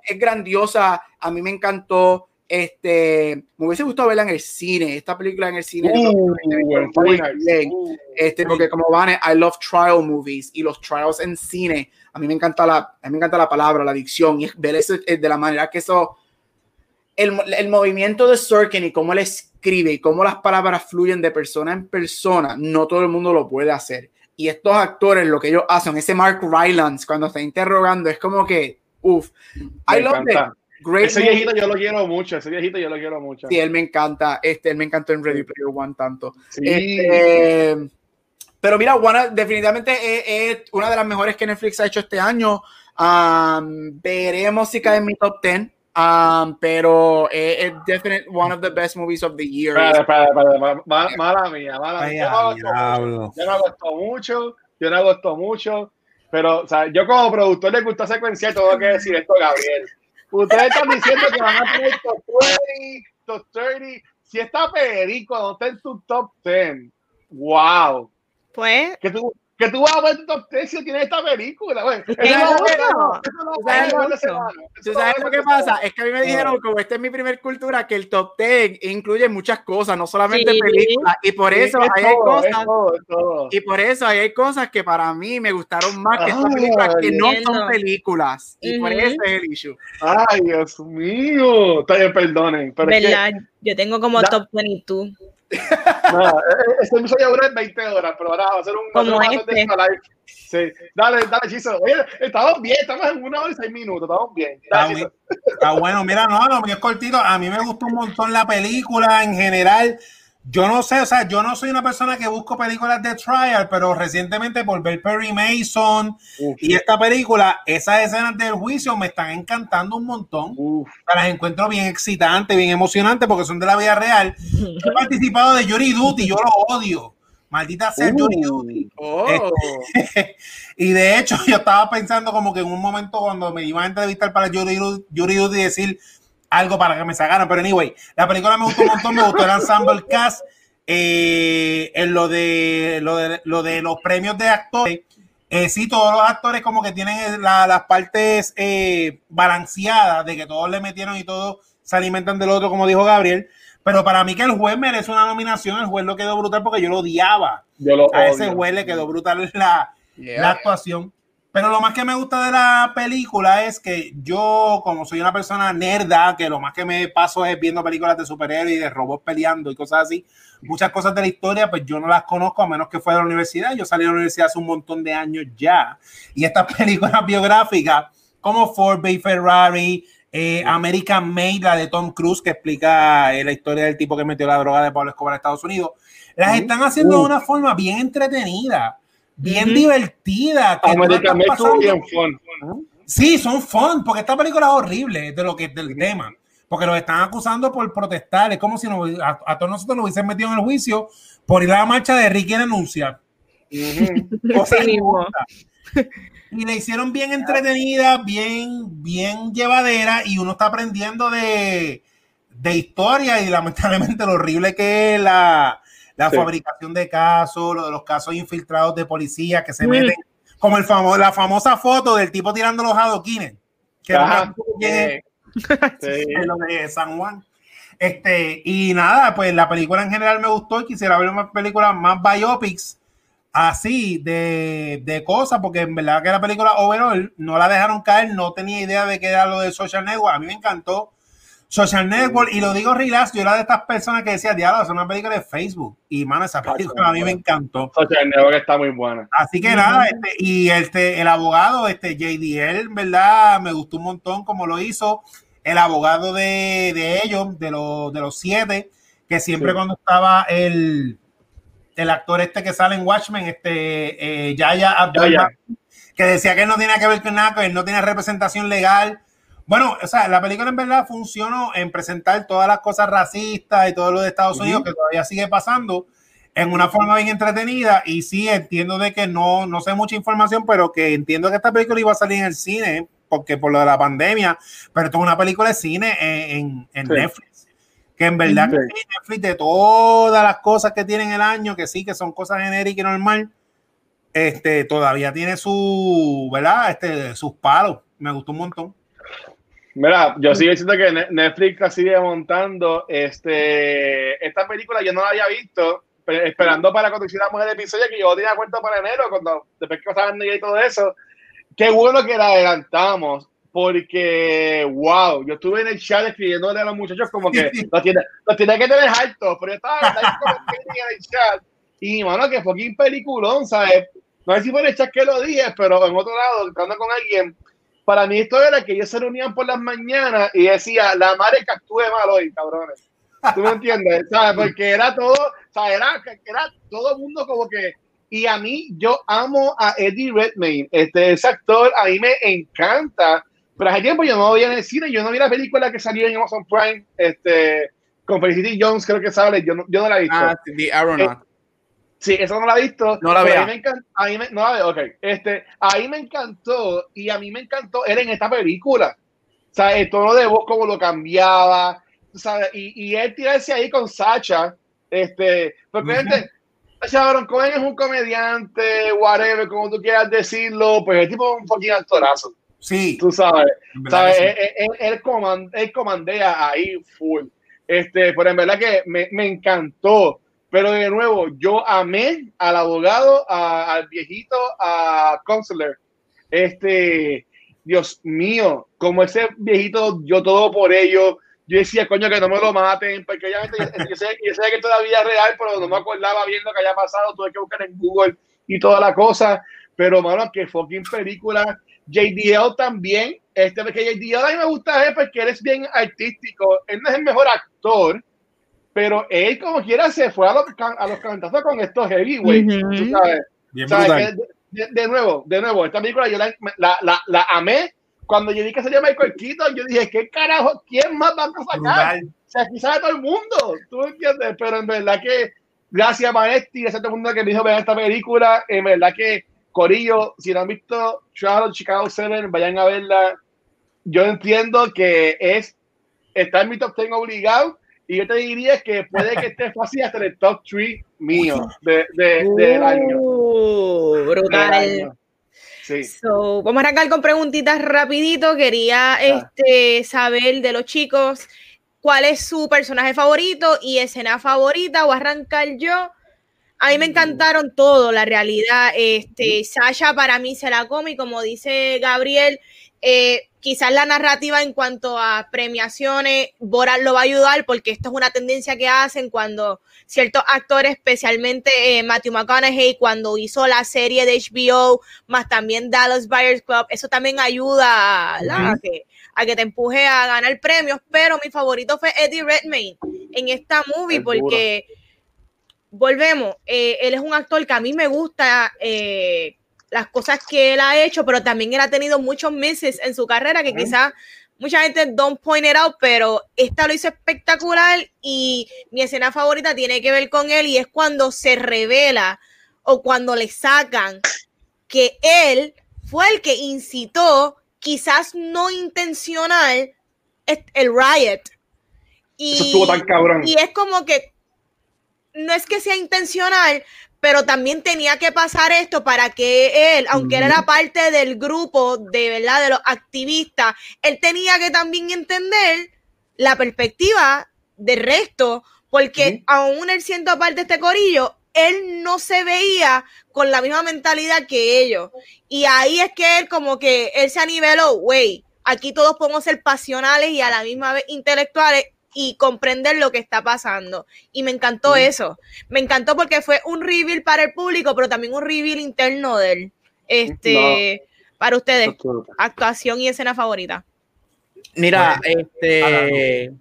es grandiosa, a mí me encantó. Este, me hubiese gustado verla en el cine, esta película en el cine. Uh, uh, este, porque como van, I love trial movies y los trials en cine. A mí me encanta la, a mí me encanta la palabra, la dicción y ver eso eh, de la manera que eso, el, el movimiento de Sorkin y cómo él escribe y cómo las palabras fluyen de persona en persona, no todo el mundo lo puede hacer. Y estos actores, lo que ellos hacen, ese Mark Rylance, cuando está interrogando, es como que, uff, I love it ese viejito yo lo quiero mucho, ese viejito yo lo quiero mucho. Sí, él me encanta, este, él me encantó en Ready Player One tanto. Este, pero mira, definitivamente es, una de las mejores que Netflix ha hecho este año. Um, veremos si cae en mi top 10. Um, pero es, es definitely one of the best movies of the year. Espera, espera, mala mía, mala mía. Yo no gustó mucho, yo no gustó mucho, pero o sea, yo como productor de cultura secuencial tengo que decir esto, Gabriel. Ustedes están diciendo que van a tener top 20, top 30. Si está Federico, no está en tu top 10. ¡Wow! Pues. ¿Qué tú, que tú vas a ver tu top 10 si tienes esta película, güey. Eso Es no- justo. eso no- eso no ¿Tú va a sabes lo- de semana. Eso ¿Tú no va a sabes ser lo de que pasa? Es que a mí me dijeron, como esta es mi primer cultura, que el top 10 incluye muchas cosas, no solamente Sí. películas. Y por eso Sí, es hay todo, es cosas. todo, es todo. Y por eso ahí hay cosas que para mí me gustaron más que estas películas que no son películas. Y por eso es el issue. Ay, Dios mío. Está bien, perdonen. Pero es que, ¿Verdad? Yo tengo como top 22. nada, eh, este episodio dura 20 horas, pero ahora va a ser un, Como de este. esta live. Sí, dale, dale, Chizo. Oye, estamos bien, estamos en una hora y seis minutos, estamos bien. Está, Dale, bueno, mira, no, mío es cortito. A mí me gustó un montón la película en general. Yo no sé, o sea, yo no soy una persona que busco películas de trial, pero recientemente por ver Perry Mason Uf, y esta película, esas escenas del juicio me están encantando un montón. uf. Las encuentro bien excitantes, bien emocionantes porque son de la vida real. He participado de Jury Duty, yo lo odio. Maldita sea Jury Duty. Oh. Y de hecho, yo estaba pensando como que en un momento cuando me iban a entrevistar para Jury, Jury Duty decir algo para que me sacaran. Pero anyway, la película me gustó un montón, me gustó el ensemble cast. eh, en lo de, lo de lo de los premios de actores. Eh, sí, todos los actores como que tienen la- las partes eh, balanceadas de que todos le metieron y todos se alimentan del otro, como dijo Gabriel. Pero para mí que el juez merece una nominación, el juez lo quedó brutal porque yo lo odiaba. Yo lo A ese juez le quedó brutal la, Yeah. la actuación. Pero lo más que me gusta de la película es que yo, como soy una persona nerda, que lo más que me paso es viendo películas de superhéroes y de robots peleando y cosas así, muchas cosas de la historia, pues yo no las conozco a menos que fuera de la universidad. Yo salí de la universidad hace un montón de años ya. Y estas películas biográficas, como Ford Bay Ferrari, eh, American Made, la de Tom Cruise, que explica eh, la historia del tipo que metió la droga de Pablo Escobar a Estados Unidos, las están haciendo de una forma bien entretenida, bien divertida. la American Made estuvo bien fun. Sí, son fun, porque esta película es horrible de lo que del tema, porque los están acusando por protestar, es como si nos- a, a todos nosotros nos hubiesen metido en el juicio por ir a la marcha de Ricky. Ujú. Cosa Sí mismo. injusta. Y le hicieron bien entretenida, bien, bien llevadera, y uno está aprendiendo de, de historia y lamentablemente lo horrible que es la, la Sí. fabricación de casos, lo de los casos infiltrados de policía que se Mm. meten, como el famo, la famosa foto del tipo tirando los adoquines. Que Ajá. es, lo de San Juan. Este, y nada, pues la película en general me gustó y quisiera ver más películas, más biopics así de, de cosas, porque en verdad que la película overall no la dejaron caer, no tenía idea de qué era lo de Social Network, a mí me encantó Social Network, y lo digo relax, yo era de estas personas que decía, diablo, es una película de Facebook, y mano, esa película a mí me encantó. Social Network está muy buena. Así que nada, este, y este, el abogado, este JDL, ¿verdad? Me gustó un montón como lo hizo. El abogado de, de ellos, de los, de los siete, que siempre Sí. cuando estaba el, el actor este que sale en Watchmen, este eh, Yaya Abdul que decía que él no tenía que ver con nada, que él no tenía representación legal. Bueno, o sea, la película en verdad funcionó en presentar todas las cosas racistas y todo lo de Estados. Unidos que todavía sigue pasando en una forma bien entretenida y sí entiendo de que no, no sé mucha información, pero que entiendo que esta película iba a salir en el cine porque por lo de la pandemia, pero esto es una película de cine en, en- en Sí. Netflix. Que en verdad Sí. que Netflix de todas las cosas que tienen el año, que sí, que son cosas genéricas y normal, este, todavía tiene su, ¿verdad? Este, sus palos. Me gustó un montón. Mira, yo sigo diciendo que Ne- Netflix la sigue montando. Este, esta película yo no la había visto, pe- esperando para cuando hiciéramos el episodio que yo tenía cuenta para enero, cuando después que pasaban y todo eso. Qué bueno que la adelantamos, porque wow, yo estuve en el chat escribiéndole a los muchachos como que los tiene, los tiene que tener altos, pero yo estaba estaba en el chat y mano, que fucking peliculón, ¿sabes? No sé si fue en el chat que lo dije, pero en otro lado, estando con alguien, para mí esto era que ellos se reunían por las mañanas y decía, la madre que actúe mal hoy, cabrones. ¿Tú me entiendes? ¿Sabes? Porque era todo, o sea, era, era todo el mundo como que, y a mí, yo amo a Eddie Redmayne, este, ese actor, a mí me encanta, pero hace tiempo yo no lo vi en el cine, yo no vi la película que salió en Amazon Prime, este, con Felicity Jones, creo que sale, yo no, yo no la he visto. Ah, The Aeronaut. Sí, eso no la he visto. No la vea. A mí me encantó, a mí me, no la veo, ok. Este, a mí me encantó y a mí me encantó él en esta película. O sea, el tono de voz como lo cambiaba, ¿sabes? Y, y él tirarse ahí con Sacha, este, porque Ujú. obviamente, Sharon Cohen es un comediante, whatever, como tú quieras decirlo, pues el tipo es un fucking actorazo. Sí. Tú sabes, ¿sabes? que Él, él- él coman- él comandea ahí full. Este, pero en verdad que me, me encantó. Pero de nuevo, yo amé al abogado, a- al viejito, a Counselor. Este, Dios mío, como ese viejito, yo todo por ello. Yo decía, coño, que no me lo maten, porque obviamente yo, sé, que todavía es real, pero no me acordaba bien lo que haya pasado. Tuve que buscar en Google y toda la cosa. Pero, mano, que fucking película. JDL también. Este, porque JDL a mí me gusta ver porque él es bien artístico. Él no es el mejor actor, pero él, como quiera, se fue a los, can- a los cantazos con estos heavyweights. Ujú. tú sabes. Bien De, de- nuevo, de nuevo, esta película yo la, la, la, la amé. Cuando yo vi que salía Michael Keaton, yo dije, ¿qué carajo? ¿Quién más va a sacar? O sea, aquí sabe todo el mundo, ¿tú entiendes? Pero en verdad que, gracias a Manetti, gracias a todo el mundo que me dijo ver esta película, en verdad que, Corillo, si no han visto Trial Chicago 7, vayan a verla. Yo entiendo que es, está en mi top 10 obligado, y yo te diría que puede que esté fácil hasta el top 3 mío de, de- del año. Uh, Del brutal. año. Sí. So, vamos a arrancar con preguntitas rapidito. Quería este, saber de los chicos cuál es su personaje favorito y escena favorita. O arrancar yo. A mí me encantaron todo, la realidad. Este, Sasha para mí se la come y como dice Gabriel, eh, quizás la narrativa en cuanto a premiaciones, Borat lo va a ayudar porque esto es una tendencia que hacen cuando ciertos actores, especialmente eh, Matthew McConaughey, cuando hizo la serie de HBO, más también Dallas Buyers Club, eso también ayuda a, a que, a que te empuje a ganar premios, pero mi favorito fue Eddie Redmayne en esta movie Es duro. porque volvemos, eh, él es un actor que a mí me gusta eh, las cosas que él ha hecho, pero también él ha tenido muchos meses en su carrera que quizás mucha gente don't point it out, pero esta lo hizo espectacular y mi escena favorita tiene que ver con él y es cuando se revela o cuando le sacan que él fue el que incitó, quizás no intencional, el riot. Y, Eso estuvo tan cabrón. y es como que no es que sea intencional, pero también tenía que pasar esto para que él, aunque él era parte del grupo de verdad de los activistas, él tenía que también entender la perspectiva del resto, porque Ujú. aún él siendo parte de este corillo, él no se veía con la misma mentalidad que ellos. Y ahí es que él como que él se aniveló, güey, aquí todos podemos ser pasionales y a la misma vez intelectuales y comprender lo que está pasando. Y me encantó Ujú. eso. Me encantó porque fue un reveal para el público, pero también un reveal interno de él. Este, para ustedes, actuación y escena favorita. Mira, Bueno, este.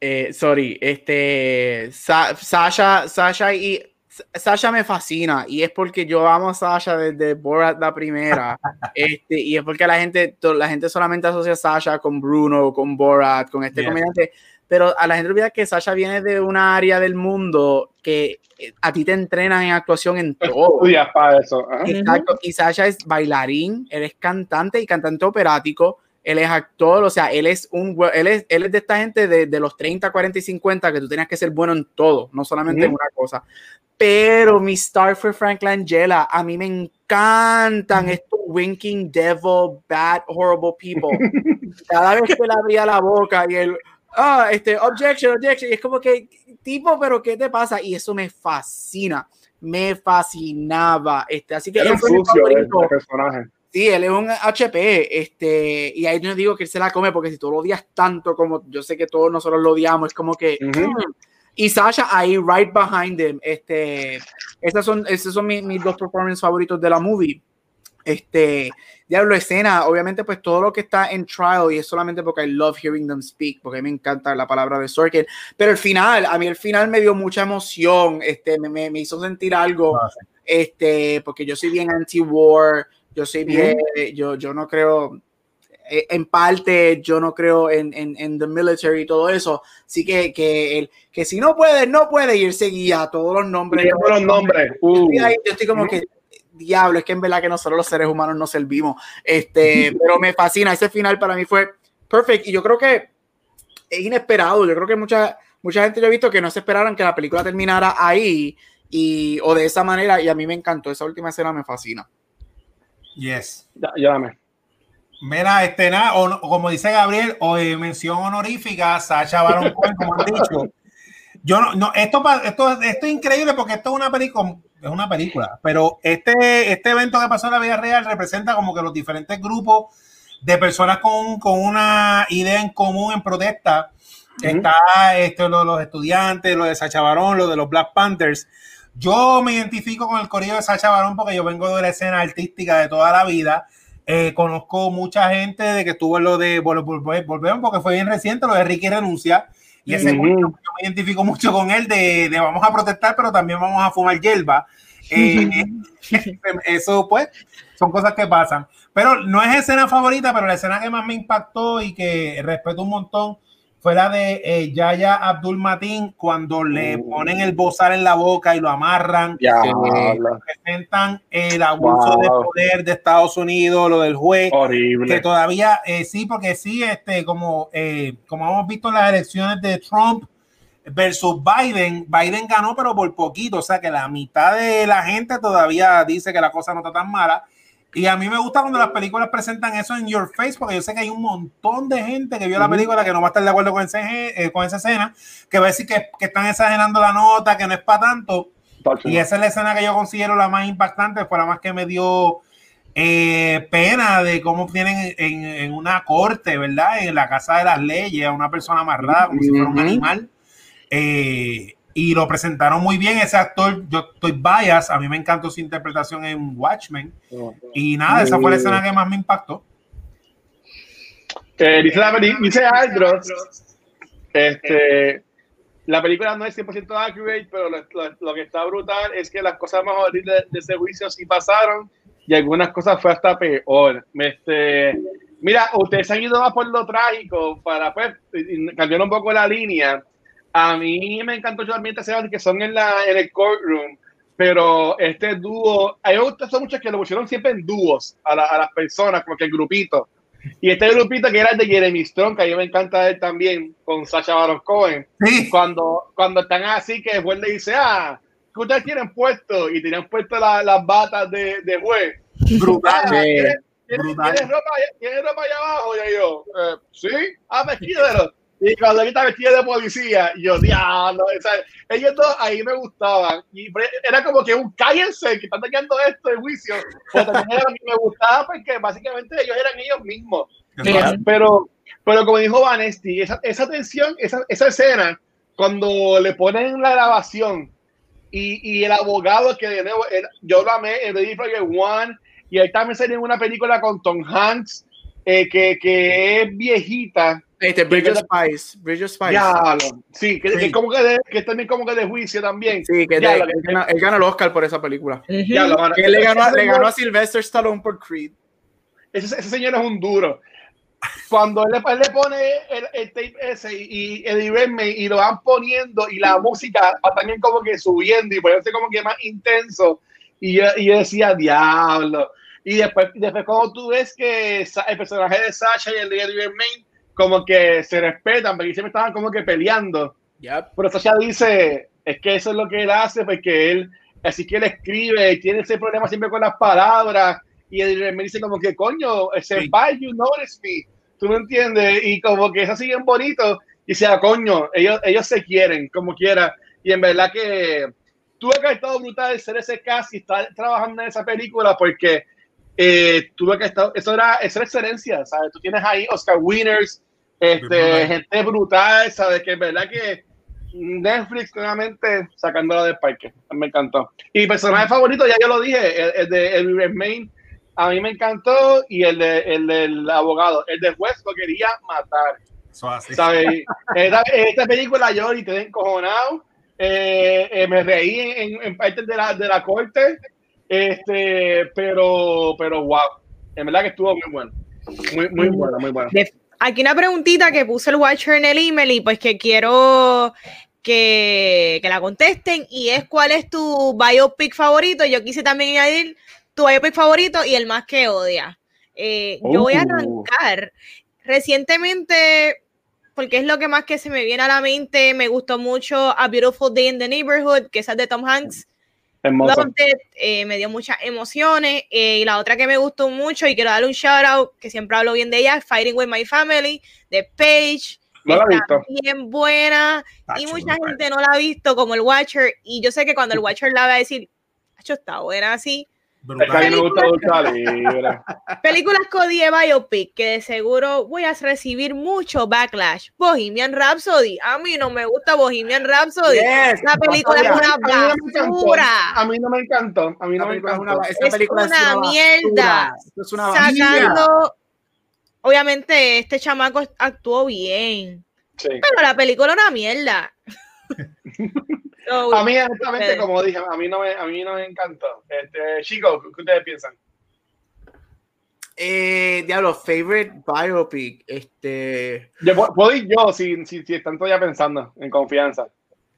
eh, sorry, este. Sa- Sasha, Sasha y. Sasha me fascina y es porque yo amo a Sasha desde Borat la primera. este, y es porque la gente, la gente solamente asocia a Sasha con Bruno, con Borat, con este Yeah. comediante. Pero a la gente olvida que Sasha viene de una área del mundo que eh, a ti te entrenan en actuación en todo. Estudias para eso. Exacto. Y Sasha es bailarín, él es cantante y cantante operático, él es actor, o sea, él es un él es, él es de esta gente de, de los 30, 40 y 50 que tú tenías que ser bueno en todo, no solamente en una cosa. Pero mi star fue Frank Langella. A mí me encantan estos winking devil, bad, horrible people. Cada vez que él abría la boca y él, ah, este, objection, objection, y es como que, tipo, pero ¿qué te pasa? Y eso me fascina, me fascinaba. Este, así que Era un sucio el, favorito. el personaje. Sí, él es un HP, este, y ahí no digo que él se la come, porque si tú lo odias tanto como yo sé que todos nosotros lo odiamos, es como que. Ujú. mm. Y Sasha ahí, right behind him, este, esas son, esos son mis, mis dos performances favoritos de la movie. Este, diablo, escena, obviamente, pues todo lo que está en trial, y es solamente porque I love hearing them speak, porque me encanta la palabra de Sorkin, pero el final, a mí el final me dio mucha emoción, este, me, me, me hizo sentir algo Ah, este, porque yo soy bien anti-war, yo soy bien, yo, yo no creo, eh, en parte, yo no creo en, en, en the military y todo eso, sí que, que, el, que si no puede, no puede, y él seguía todos los nombres. Viendo los nombres. Uh. Y ahí yo estoy como que, diablo, es que en verdad que nosotros los seres humanos no servimos, este, pero me fascina, ese final para mí fue perfect, y yo creo que es inesperado, yo creo que mucha, mucha gente yo he visto que no se esperaron que la película terminara ahí, y, o de esa manera, y a mí me encantó, esa última escena me fascina. Yes. Llámame. Mira, este, nada, o, o como dice Gabriel, o eh, mención honorífica, Sacha Baron Cohen, como han dicho. Yo no, no esto, esto, esto es increíble porque esto es una película, es una película, pero este, este evento que pasó en la vida real representa como que los diferentes grupos de personas con, con una idea en común en protesta. Está esto, lo de los estudiantes, lo de Sacha Baron, lo de los Black Panthers. Yo me identifico con el corrido de Sacha Baron porque yo vengo de la escena artística de toda la vida. Eh, conozco mucha gente de que estuvo en lo de vol- vol- vol- volvemos porque fue bien reciente lo de Ricky renuncia y ese Ujú. cuento, yo me identifico mucho con él de, de vamos a protestar pero también vamos a fumar hierba Eh, eso pues son cosas que pasan pero no es escena favorita pero la escena que más me impactó y que respeto un montón fue la de eh, Yaya Abdul Matin cuando le Uh. ponen el bozal en la boca y lo amarran Ya, representan el abuso Wow. de poder de Estados Unidos, lo del juez, que horrible. todavía eh, sí, porque sí, este, como, eh, como hemos visto en las elecciones de Trump versus Biden, Biden ganó, pero por poquito, o sea que la mitad de la gente todavía dice que la cosa no está tan mala. Y a mí me gusta cuando las películas presentan eso en your face, porque yo sé que hay un montón de gente que vio la película que no va a estar de acuerdo con, ese, eh, con esa escena, que va a decir que, que están exagerando la nota, que no es para tanto. Y esa es la escena que yo considero la más impactante, fue la más que me dio eh, pena de cómo tienen en, en una corte, ¿verdad? En la casa de las leyes a una persona amarrada como si fuera un animal. Eh, y lo presentaron muy bien ese actor. Yo estoy bias, a mí me encantó su interpretación en Watchmen. Y nada, esa fue la escena que más me impactó. Eh, dice, la dice Aldros, este, la película no es 100% accurate, pero lo, lo- lo que está brutal es que las cosas más horribles de, de ese juicio sí pasaron y algunas cosas fue hasta peor. Este, mira, ustedes han ido más por lo trágico para pues, cambiar un poco la línea. A mí me encantó también estas escenas que son en, la, en el courtroom, pero este dúo, me gusta eso mucho que lo pusieron siempre en dúos a, la- a las personas, como que el grupito. Y este grupito que era el de Jeremy Strong, que a mí me encanta él también, con Sacha Baron Cohen, Sí, cuando, cuando están así, que después le dice, ah, ¿qué ustedes tienen puesto? Y tenían puesto la- las batas de, de juez. brutal. Ah, ¿tienes, tienes- Brutal. tienes ropa, allá- ¿tienes ropa allá abajo? Y yo, eh, sí, ah, vestidero. Y cuando está vestido de policía, yo, diablo, o sea, ellos dos ahí me gustaban. Y era como que un cállense, que están teniendo esto de juicio. Pero también era me gustaba porque básicamente ellos eran ellos mismos. Pero, pero como dijo Vanesti, esa, esa tensión, esa, esa escena, cuando le ponen la grabación y, y el abogado que de nuevo, él- yo lo amé en Ready Player One, y él también salió una película con Tom Hanks, eh, que, que es viejita. Este, Bridge of Spice. Bridge of Spice. Diablo. Sí, que, Sí. que como que, de- que también como que de juicio también. Sí, que Diablo, de- él, gana, él gana el Oscar por esa película. Diablo, mano. Que él le ganó, le señor- ganó a Sylvester Stallone por Creed. ese, ese señor es un duro. Cuando él, le- él le pone el, el tape ese y, y Eddie Redmayne y lo van poniendo y la música va también como que subiendo y poniéndose como que más intenso y yo, y yo decía, diablo. Y después, después cuando tú ves que el personaje de Sasha y el de Eddie Redmayne como que se respetan, porque siempre estaban como que peleando. Yep. Pero Sasha dice, es que eso es lo que él hace, porque él, así que él escribe, tiene ese problema siempre con las palabras, y él me dice como que, coño, ese Sí. you notice me, tú me entiendes, y como que es así bien bonito, y sea, coño, ellos, ellos se quieren, como quiera, y en verdad que tuve que haber estado brutal ser ese cast y estar trabajando en esa película, porque eh, tuve que estar, eso era, eso era excelencia, ¿sabes? Tú tienes ahí Oscar Winners, este, Brutal. gente brutal, ¿sabes? Que en verdad que Netflix nuevamente sacándola del parque. Me encantó. Y personaje favorito, ya yo lo dije, el, el de el Remain, a mí me encantó. Y el, de, el del abogado, el de juez lo quería matar. eso así. ¿Sabes? Esta, esta película yo y te encojonado. Eh, eh, me reí en, en, en partes de la, de la corte. Este, pero, pero wow. En verdad que estuvo muy bueno. Muy, muy bueno, muy bueno. Aquí una preguntita que puse el Watcher en el email y pues que quiero que, que la contesten y es cuál es tu biopic favorito. Yo quise también añadir tu biopic favorito y el más que odia. Eh, Yo voy a Uh. arrancar. Recientemente, porque es lo que más que se me viene a la mente, me gustó mucho A Beautiful Day in the Neighborhood, que es de Tom Hanks. Hermoso. It, eh, me dio muchas emociones. eh, y la otra que me gustó mucho y quiero darle un shout out, que siempre hablo bien de ella, es Fighting with My Family, de Paige. No la he Está visto. bien buena Está y mucha gente no la ha visto como el Watcher. Y yo sé que cuando el Watcher la va a decir, "Acho, está buena así. Es que a mí me gusta Lucha Libre. Películas Cody Biopic, que de seguro voy a recibir mucho backlash. Bohemian Rhapsody. A mí no me gusta Bohemian Rhapsody. Yes, La película es una A mí no me encantó. basura. A mí no me encantó. A mí no me película es una, encantó. esa Es película es una mierda. basura. Esto es una basura. Sacando. Obviamente, este chamaco actuó bien. Sí. Pero la película es una mierda. A mí, honestamente, como dije, a mí no me, a mí no me encantó. Este, chicos, ¿qué ustedes piensan? Eh, diablo, favorite biopic. Este. Yo, pu- puedo ir yo si, si, si están todavía pensando en confianza.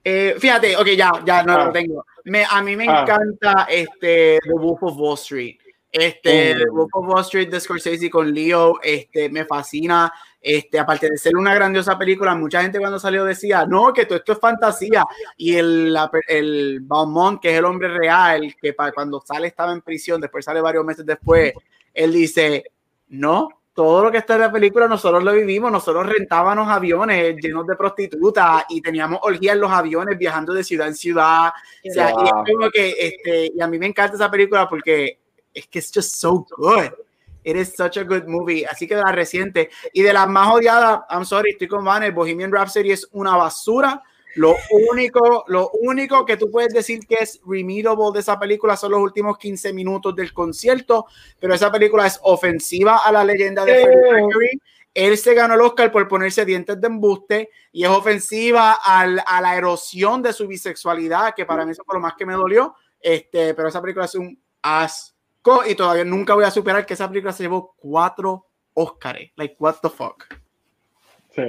Eh, fíjate, ok, ya, ya no Ah. lo tengo. Me, a mí me Ah. encanta este The Wolf of Wall Street. Este. The Wolf of Wall Street de Scorsese con Leo, este, me fascina. Este, aparte de ser una grandiosa película, mucha gente cuando salió decía, no, que todo esto es fantasía. Y el, el Beaumont, que es el hombre real, que para cuando sale estaba en prisión, después sale varios meses después, él dice, no, todo lo que está en la película nosotros lo vivimos, nosotros rentábamos aviones llenos de prostitutas y teníamos orgías en los aviones viajando de ciudad en ciudad. O sea, y es como que, este, y a mí me encanta esa película porque es que es just so good. It is such a good movie. Así que de la reciente y de las más odiadas, I'm sorry, estoy con Vanes, Bohemian Rhapsody es una basura. Lo único, lo único que tú puedes decir que es remediable de esa película son los últimos 15 minutos del concierto, pero esa película es ofensiva a la leyenda de. Freddie Mercury. Él se ganó el Oscar por ponerse dientes de embuste y es ofensiva al- a la erosión de su bisexualidad, que para mí eso fue lo más que me dolió. Este, pero esa película es un asco y todavía nunca voy a superar que esa película se llevó cuatro Oscars. Like, what the fuck? Sí.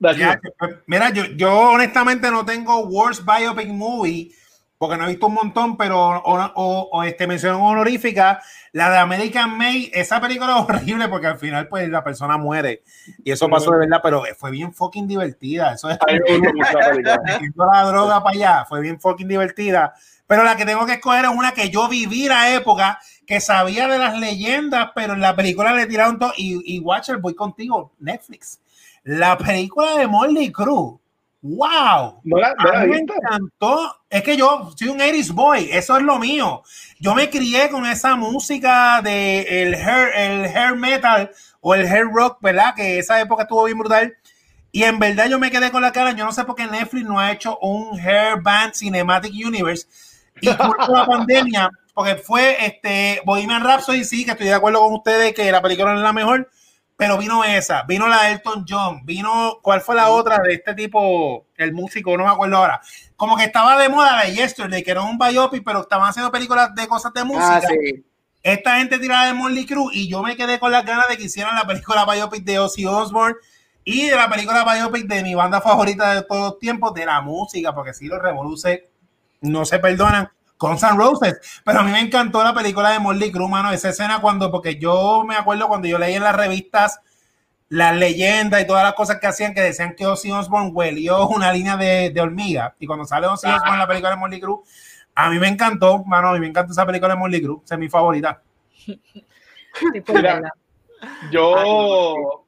It. pues, mira, yo, yo honestamente no tengo Worst Biopic Movie porque no he visto un montón, pero o, o- o, este, mención honorífica, la de American May, esa película es horrible porque al final pues la persona muere y eso pasó de verdad, pero fue bien fucking divertida, eso es la droga para allá, fue bien fucking divertida. Pero la que tengo que escoger es una que yo viví la época, que sabía de las leyendas, pero en la película le tiraron todo. Y, y Watcher, voy contigo, Netflix. La película de Molly Cruz. ¡Wow! ¿No la, no la A mí me encantó. Es que yo soy un 80s boy, eso es lo mío. Yo me crié con esa música de el hair, el hair metal o el hair rock, ¿verdad? Que esa época estuvo bien brutal. Y en verdad yo me quedé con la cara. Yo no sé por qué Netflix no ha hecho un hair band cinematic universe. Y por la pandemia, porque fue este Bohemian Rhapsody, sí, que estoy de acuerdo con ustedes que la película no es la mejor, pero vino esa, vino la de Elton John, vino, ¿cuál fue la otra de este tipo, el músico, no me acuerdo ahora? Como que estaba de moda la de Yesterday, que era un biopic, pero estaban haciendo películas de cosas de música. Ah, sí. Esta gente tiraba de Molly Cruz y yo me quedé con las ganas de que hicieran la película biopic de Ozzy Osbourne y de la película biopic de mi banda favorita de todos los tiempos, de la música, porque si los revoluce no se perdonan con San Roses. Pero a mí me encantó la película de Molly Cruz, mano, esa escena cuando, porque yo me acuerdo cuando yo leí en las revistas las leyendas y todas las cosas que hacían que decían que Ozzy Osbourne huelió una línea de, de hormiga. Y cuando sale Ozzy Osbourne en la película de Molly Cruz, a mí me encantó, mano, a mí me encanta esa película de Molly Cruz, esa es mi favorita. Mira, verdad. Yo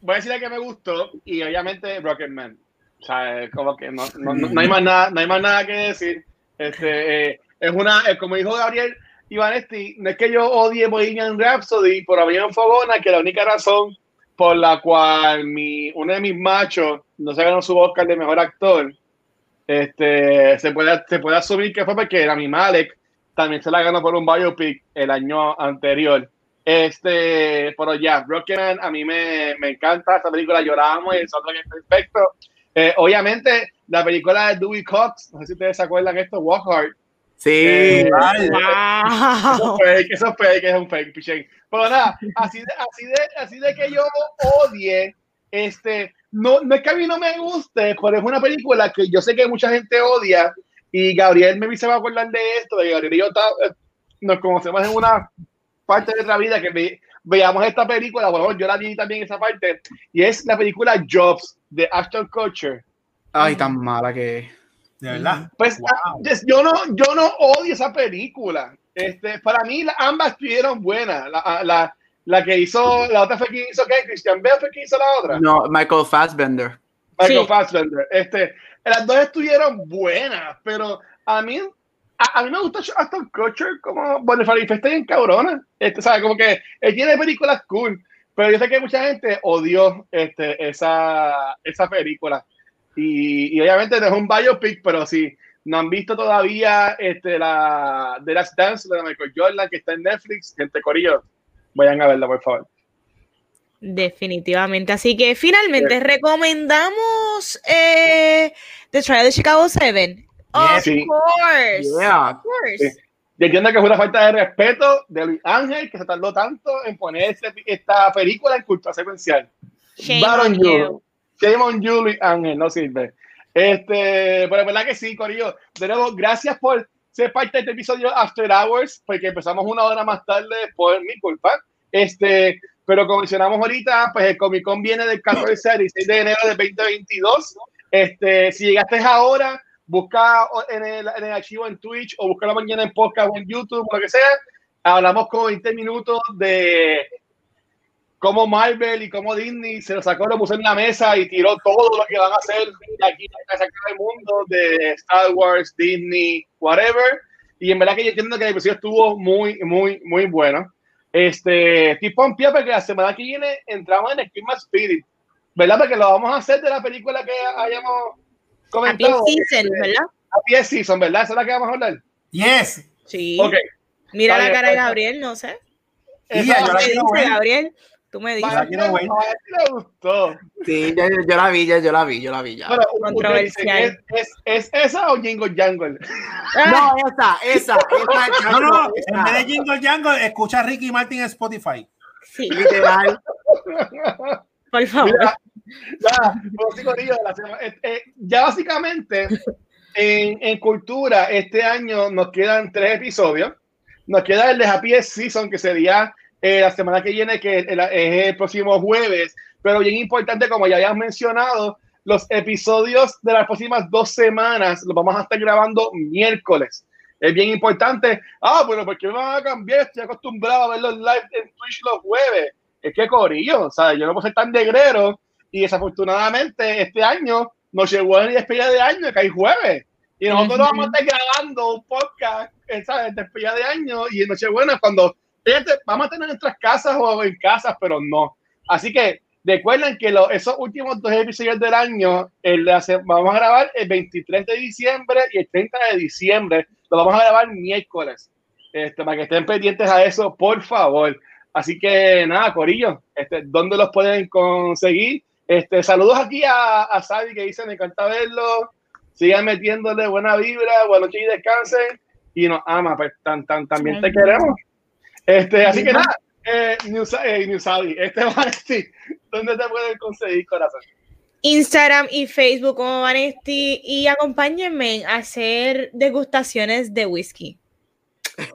voy a decir la que me gustó y obviamente Rocketman. O sea, como que no, no, no- no hay más nada, no hay más nada que decir. Este, eh, es una, eh, como dijo Gabriel Ivanesti, no es que yo odie Bohemian Rhapsody, pero había un fogona que la única razón por la cual mi, uno de mis machos no se ganó su Oscar de mejor actor, este, se puede, se puede asumir que fue porque Rami Malek también se la ganó por un biopic el año anterior. Este, pero ya, Rocketman a mí me, me encanta esta película, lloramos y el que es perfecto. Eh, obviamente, la película de Dewey Cox, no sé si ustedes se acuerdan esto, Walk Hard. Sí. Eh, Wow. eso es fake, eso es fake, es un fake, pichén. Pero nada, así de, así de, así de que yo odie, este, no, no es que a mí no me guste, pero es una película que yo sé que mucha gente odia y Gabriel me se va a acordar de esto, de que Gabriel y yo ta- eh, nos conocemos en una parte de nuestra vida que ve- veamos esta película, bueno, yo la vi también esa parte, y es la película Jobs de Ashton Kutcher. Ay, tan mala que es. De verdad. Pues Wow. ah, yo no, yo no odio esa película. Este, para mí la- ambas estuvieron buenas. La, la, la que hizo, la otra fue quien hizo qué? Christian Bale fue quien hizo la otra. No, Michael Fassbender. Michael Sí. Fassbender. Este, las dos estuvieron buenas, pero a mí, a, a mí me gusta Ashton Kutcher como Bonifacio está bien cabrona. Este, ¿sabes? Como que él tiene películas cool, pero yo sé que mucha gente odió este, esa, esa película. Y, y obviamente no es un biopic, pero si no han visto todavía este, la The Last Dance de Michael Jordan que está en Netflix, gente corillo, vayan a verla, por favor. Definitivamente. Así que finalmente recomendamos eh, The Trial de Chicago 7. Of Sí. course. Yeah. Of course. Sí. Yo entiendo que fue una falta de respeto de Luis Ángel que se tardó tanto en poner este- esta película en cultura secuencial. Shame Bad on you. Shame on you, Luis Ángel, no sirve. Este, pero es verdad que sí, Corillo. De nuevo, gracias por ser parte de este episodio After Hours, porque empezamos una hora más tarde por mi culpa. Este, pero como mencionamos ahorita, pues el Comic Con viene del 14 al 16 de enero de 2022. Este, si llegaste ahora, busca en el, archivo en Twitch o busca la mañana en podcast o en YouTube, o lo que sea. Hablamos con 20 minutos de cómo Marvel y cómo Disney se lo sacó, lo puso en la mesa y tiró todo lo que van a hacer de aquí a sacar el mundo de Star Wars, Disney, whatever. Y en verdad que yo entiendo que el episodio estuvo muy, muy, muy bueno. Este, tipo en pie, porque la semana que viene entramos en Christmas Spirit, ¿verdad? Porque lo vamos a hacer de la película que hayamos Happy comentado. Season, Este, ¿verdad? Happy Season, ¿verdad? ¿Esa es la que vamos a hablar? Yes. Sí. Ok. Mira Está la bien, cara de Gabriel, no sé. Yo ¿Qué dice ver. Gabriel? Tú me dices. A gustó. Sí, yo, yo la vi, ya, yo la vi, yo la vi ya. Bueno, ustedes Controversial. ¿Es, es, es esa o Jingle Jangle? Ah, No, esa, esa, esa. No, no, esa. en vez de Jingle Jangle, escucha a Ricky Martin en Spotify. sí, Literal. por favor. Mira, ya, Corillo, la semana- eh, eh, ya básicamente en, en cultura este año nos quedan tres episodios. Nos queda el de Happy Season, que sería eh, la semana que viene, que el- es el próximo jueves. Pero bien importante, como ya habíamos mencionado, los episodios de las próximas dos semanas los vamos a estar grabando miércoles. Es bien importante. Ah, bueno, porque me van a cambiar? Estoy acostumbrado a ver los live en Twitch los jueves. Es que corillo, o sea, yo no puedo ser tan negrero y desafortunadamente este año nos llegó el despedida de año, que hay jueves. Y nosotros Ujú. vamos a estar grabando un podcast, eh, ¿sabes? Despedida de año y en Nochebuena cuando fíjate, vamos a tener en nuestras casas o en casas, pero no. Así que recuerden que lo- esos últimos dos episodios del año el de hace- vamos a grabar el 23 de diciembre y el 30 de diciembre. Lo vamos a grabar miércoles. Este, para que estén pendientes a eso, por favor. Así que nada, Corillo, este, ¿dónde los pueden conseguir? Este, saludos aquí a, a Sabi que dice, me encanta verlo. Sigan metiéndole buena vibra, buenas noches y descansen. Y nos ama, pues tan, tan, también te queremos. Este, así que nada, eh, News, eh, News Sabi, este va a decir, ¿dónde te pueden conseguir, corazón? Instagram y Facebook como Vanesti y acompáñenme a hacer degustaciones de whisky.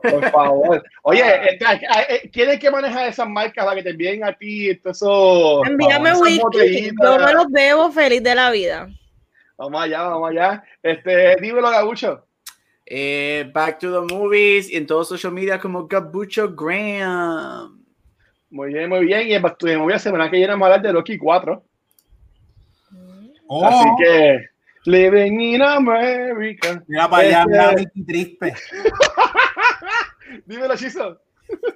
Por favor. Oye, este, eh, ¿quién que maneja esas marcas para que te envíen a ti eso? Envíame whisky, yo me los bebo feliz de la vida. Vamos allá, vamos allá. Este, dímelo, Gabucho. Eh, back to the movies y en todos social media como Gabucho Graham. Muy bien, muy bien. Y en Back to the Movie la semana que viene vamos a hablar de Loki 4. Oh, Así que, Living in America. mira para allá, Este- mira, Triste. Dímelo, Chizo.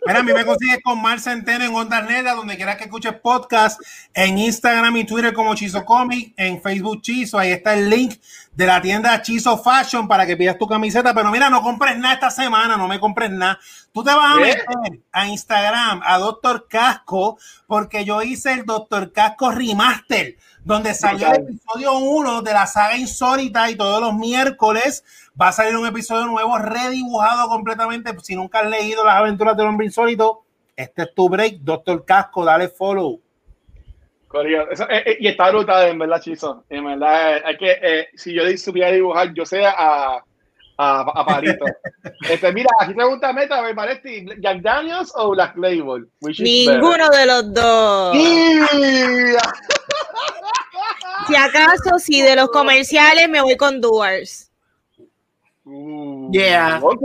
Mira, a mí me consigues con Mar Centeno en Ondas Negras, donde quieras que escuches podcast, en Instagram y Twitter como Chizo Comic, en Facebook Chizo, ahí está el link de la tienda Chizo Fashion para que pidas tu camiseta, pero mira, no compres nada esta semana, no me compres nada. Tú te vas a ¿Qué? meter a Instagram, a Doctor Casco, porque yo hice el Doctor Casco Remaster, donde salió el episodio 1 de la saga insólita y todos los miércoles va a salir un episodio nuevo redibujado completamente. Si nunca has leído las aventuras del hombre insólito, este es tu break, Doctor Casco, dale follow. Eso, eh, eh, y está brutal, en verdad, Chizo. En verdad, eh, hay que, eh, si yo supiera dibujar, yo sé a, a, a Parito. este, mira, aquí pregunta Meta, me parece, ¿Jack Daniels o Black Label? Ninguno de los dos. Si acaso, si de los comerciales me voy con Duars. Uh, Yeah. Ok.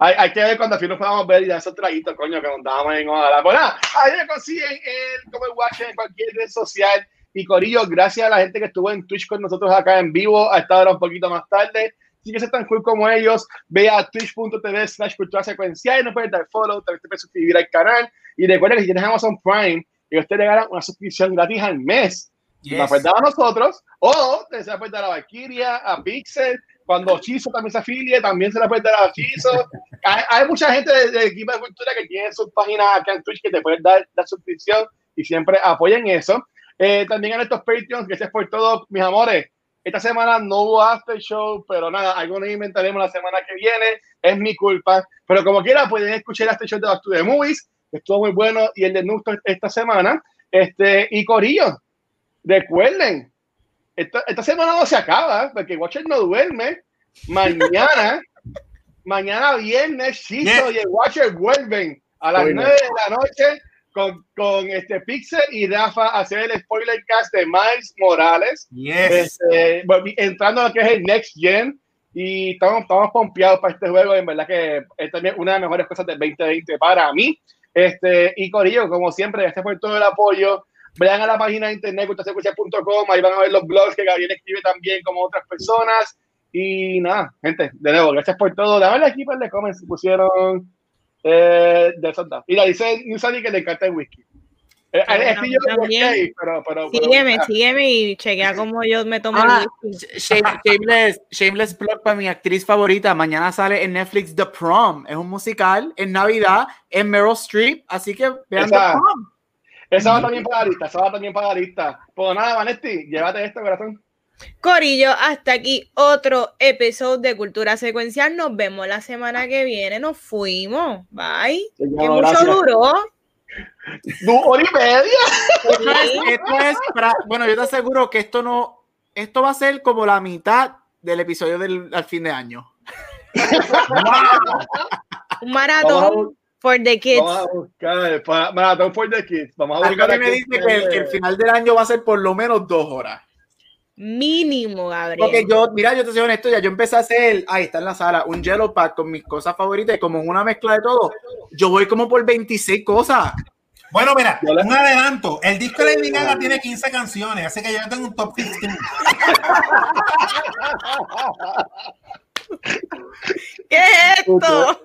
Hay, hay que ver cuando al fin nos podamos ver y dar esos traguitos, coño, que montábamos en Ojalá. Bueno, ahí me consiguen en como Watch en cualquier red social. Y Corillo, gracias a la gente que estuvo en Twitch con nosotros acá en vivo, a esta hora un poquito más tarde. Si quieres ser tan cool como ellos, ve a twitch.tv slash cultura secuencial y nos puedes dar follow, también te puedes suscribir al canal. Y recuerda que si tienes Amazon Prime, ellos te regalan una suscripción gratis al mes. Yes. la puedes dar a nosotros, o te se la puedes dar a Valkyria, a Pixel, cuando Chizo también se afilie, también se la puedes dar a Chizo. hay, hay mucha gente del del equipo de cultura que tiene sus páginas acá en Twitch que te pueden dar la suscripción y siempre apoyen eso. Eh, también a nuestros Patreons, gracias por todo, mis amores. Esta semana no hubo after show, pero nada, algo nos inventaremos la semana que viene. Es mi culpa. Pero como quiera, pueden escuchar el after show de Back to the Movies, que estuvo muy bueno, y el de Nusto esta semana. Este, y Corillo, recuerden, esta, esta semana no se acaba, porque Watcher no duerme. Mañana, mañana viernes, Chizo Yes. y el Watcher vuelven a las. 9 de la noche con, con este Pixel y Rafa hacer el spoiler cast de Miles Morales. Yes. Este, entrando a lo que es el Next Gen. Y estamos, estamos pompeados para este juego. En verdad que es también una de las mejores cosas del 2020 para mí. Este, y Corillo, como siempre, gracias por todo el apoyo. Vayan a la página de internet, culturasecuencial.com, ahí van a ver los blogs que Gabriel escribe también como otras personas. Y nada, gente, de nuevo, gracias por todo. Dame aquí para el comments si pusieron eh, de Santa. Mira, dice Nusani que le encanta el whisky. Eh, Bueno, es que yo también. ok, pero, pero, Sígueme, ah, sígueme y chequea cómo yo me tomo Ah, el whisky. shame- shameless, shameless plug para mi actriz favorita. Mañana sale en Netflix The Prom. Es un musical en Navidad en Meryl Streep. Así que vean Esa- The Prom. Esa va también para la lista, esa va también para la lista. Pues nada, Vanetti, llévate esto, corazón. Corillo, hasta aquí otro episodio de Cultura Secuencial. Nos vemos la semana que viene. Nos fuimos. Bye. Que mucho gracias. duró. Du- hora y media. Esto es, esto es para- bueno, yo te aseguro que esto no, esto va a ser como la mitad del episodio del al fin de año. Un maratón for the kids. Vamos a buscar para Maratón for the Kids. Vamos a buscar a mí me dice que el, que el final del año va a ser por lo menos dos horas. Mínimo, Gabriel. Porque yo, mira, yo te soy honesto, ya yo empecé a hacer, ahí está en la sala, un Yellow Pack con mis cosas favoritas y como una mezcla de todo, yo voy como por 26 cosas. Bueno, mira, un adelanto. El disco de Lady Gaga tiene 15 canciones, así que yo tengo un top 15. ¿Qué es esto?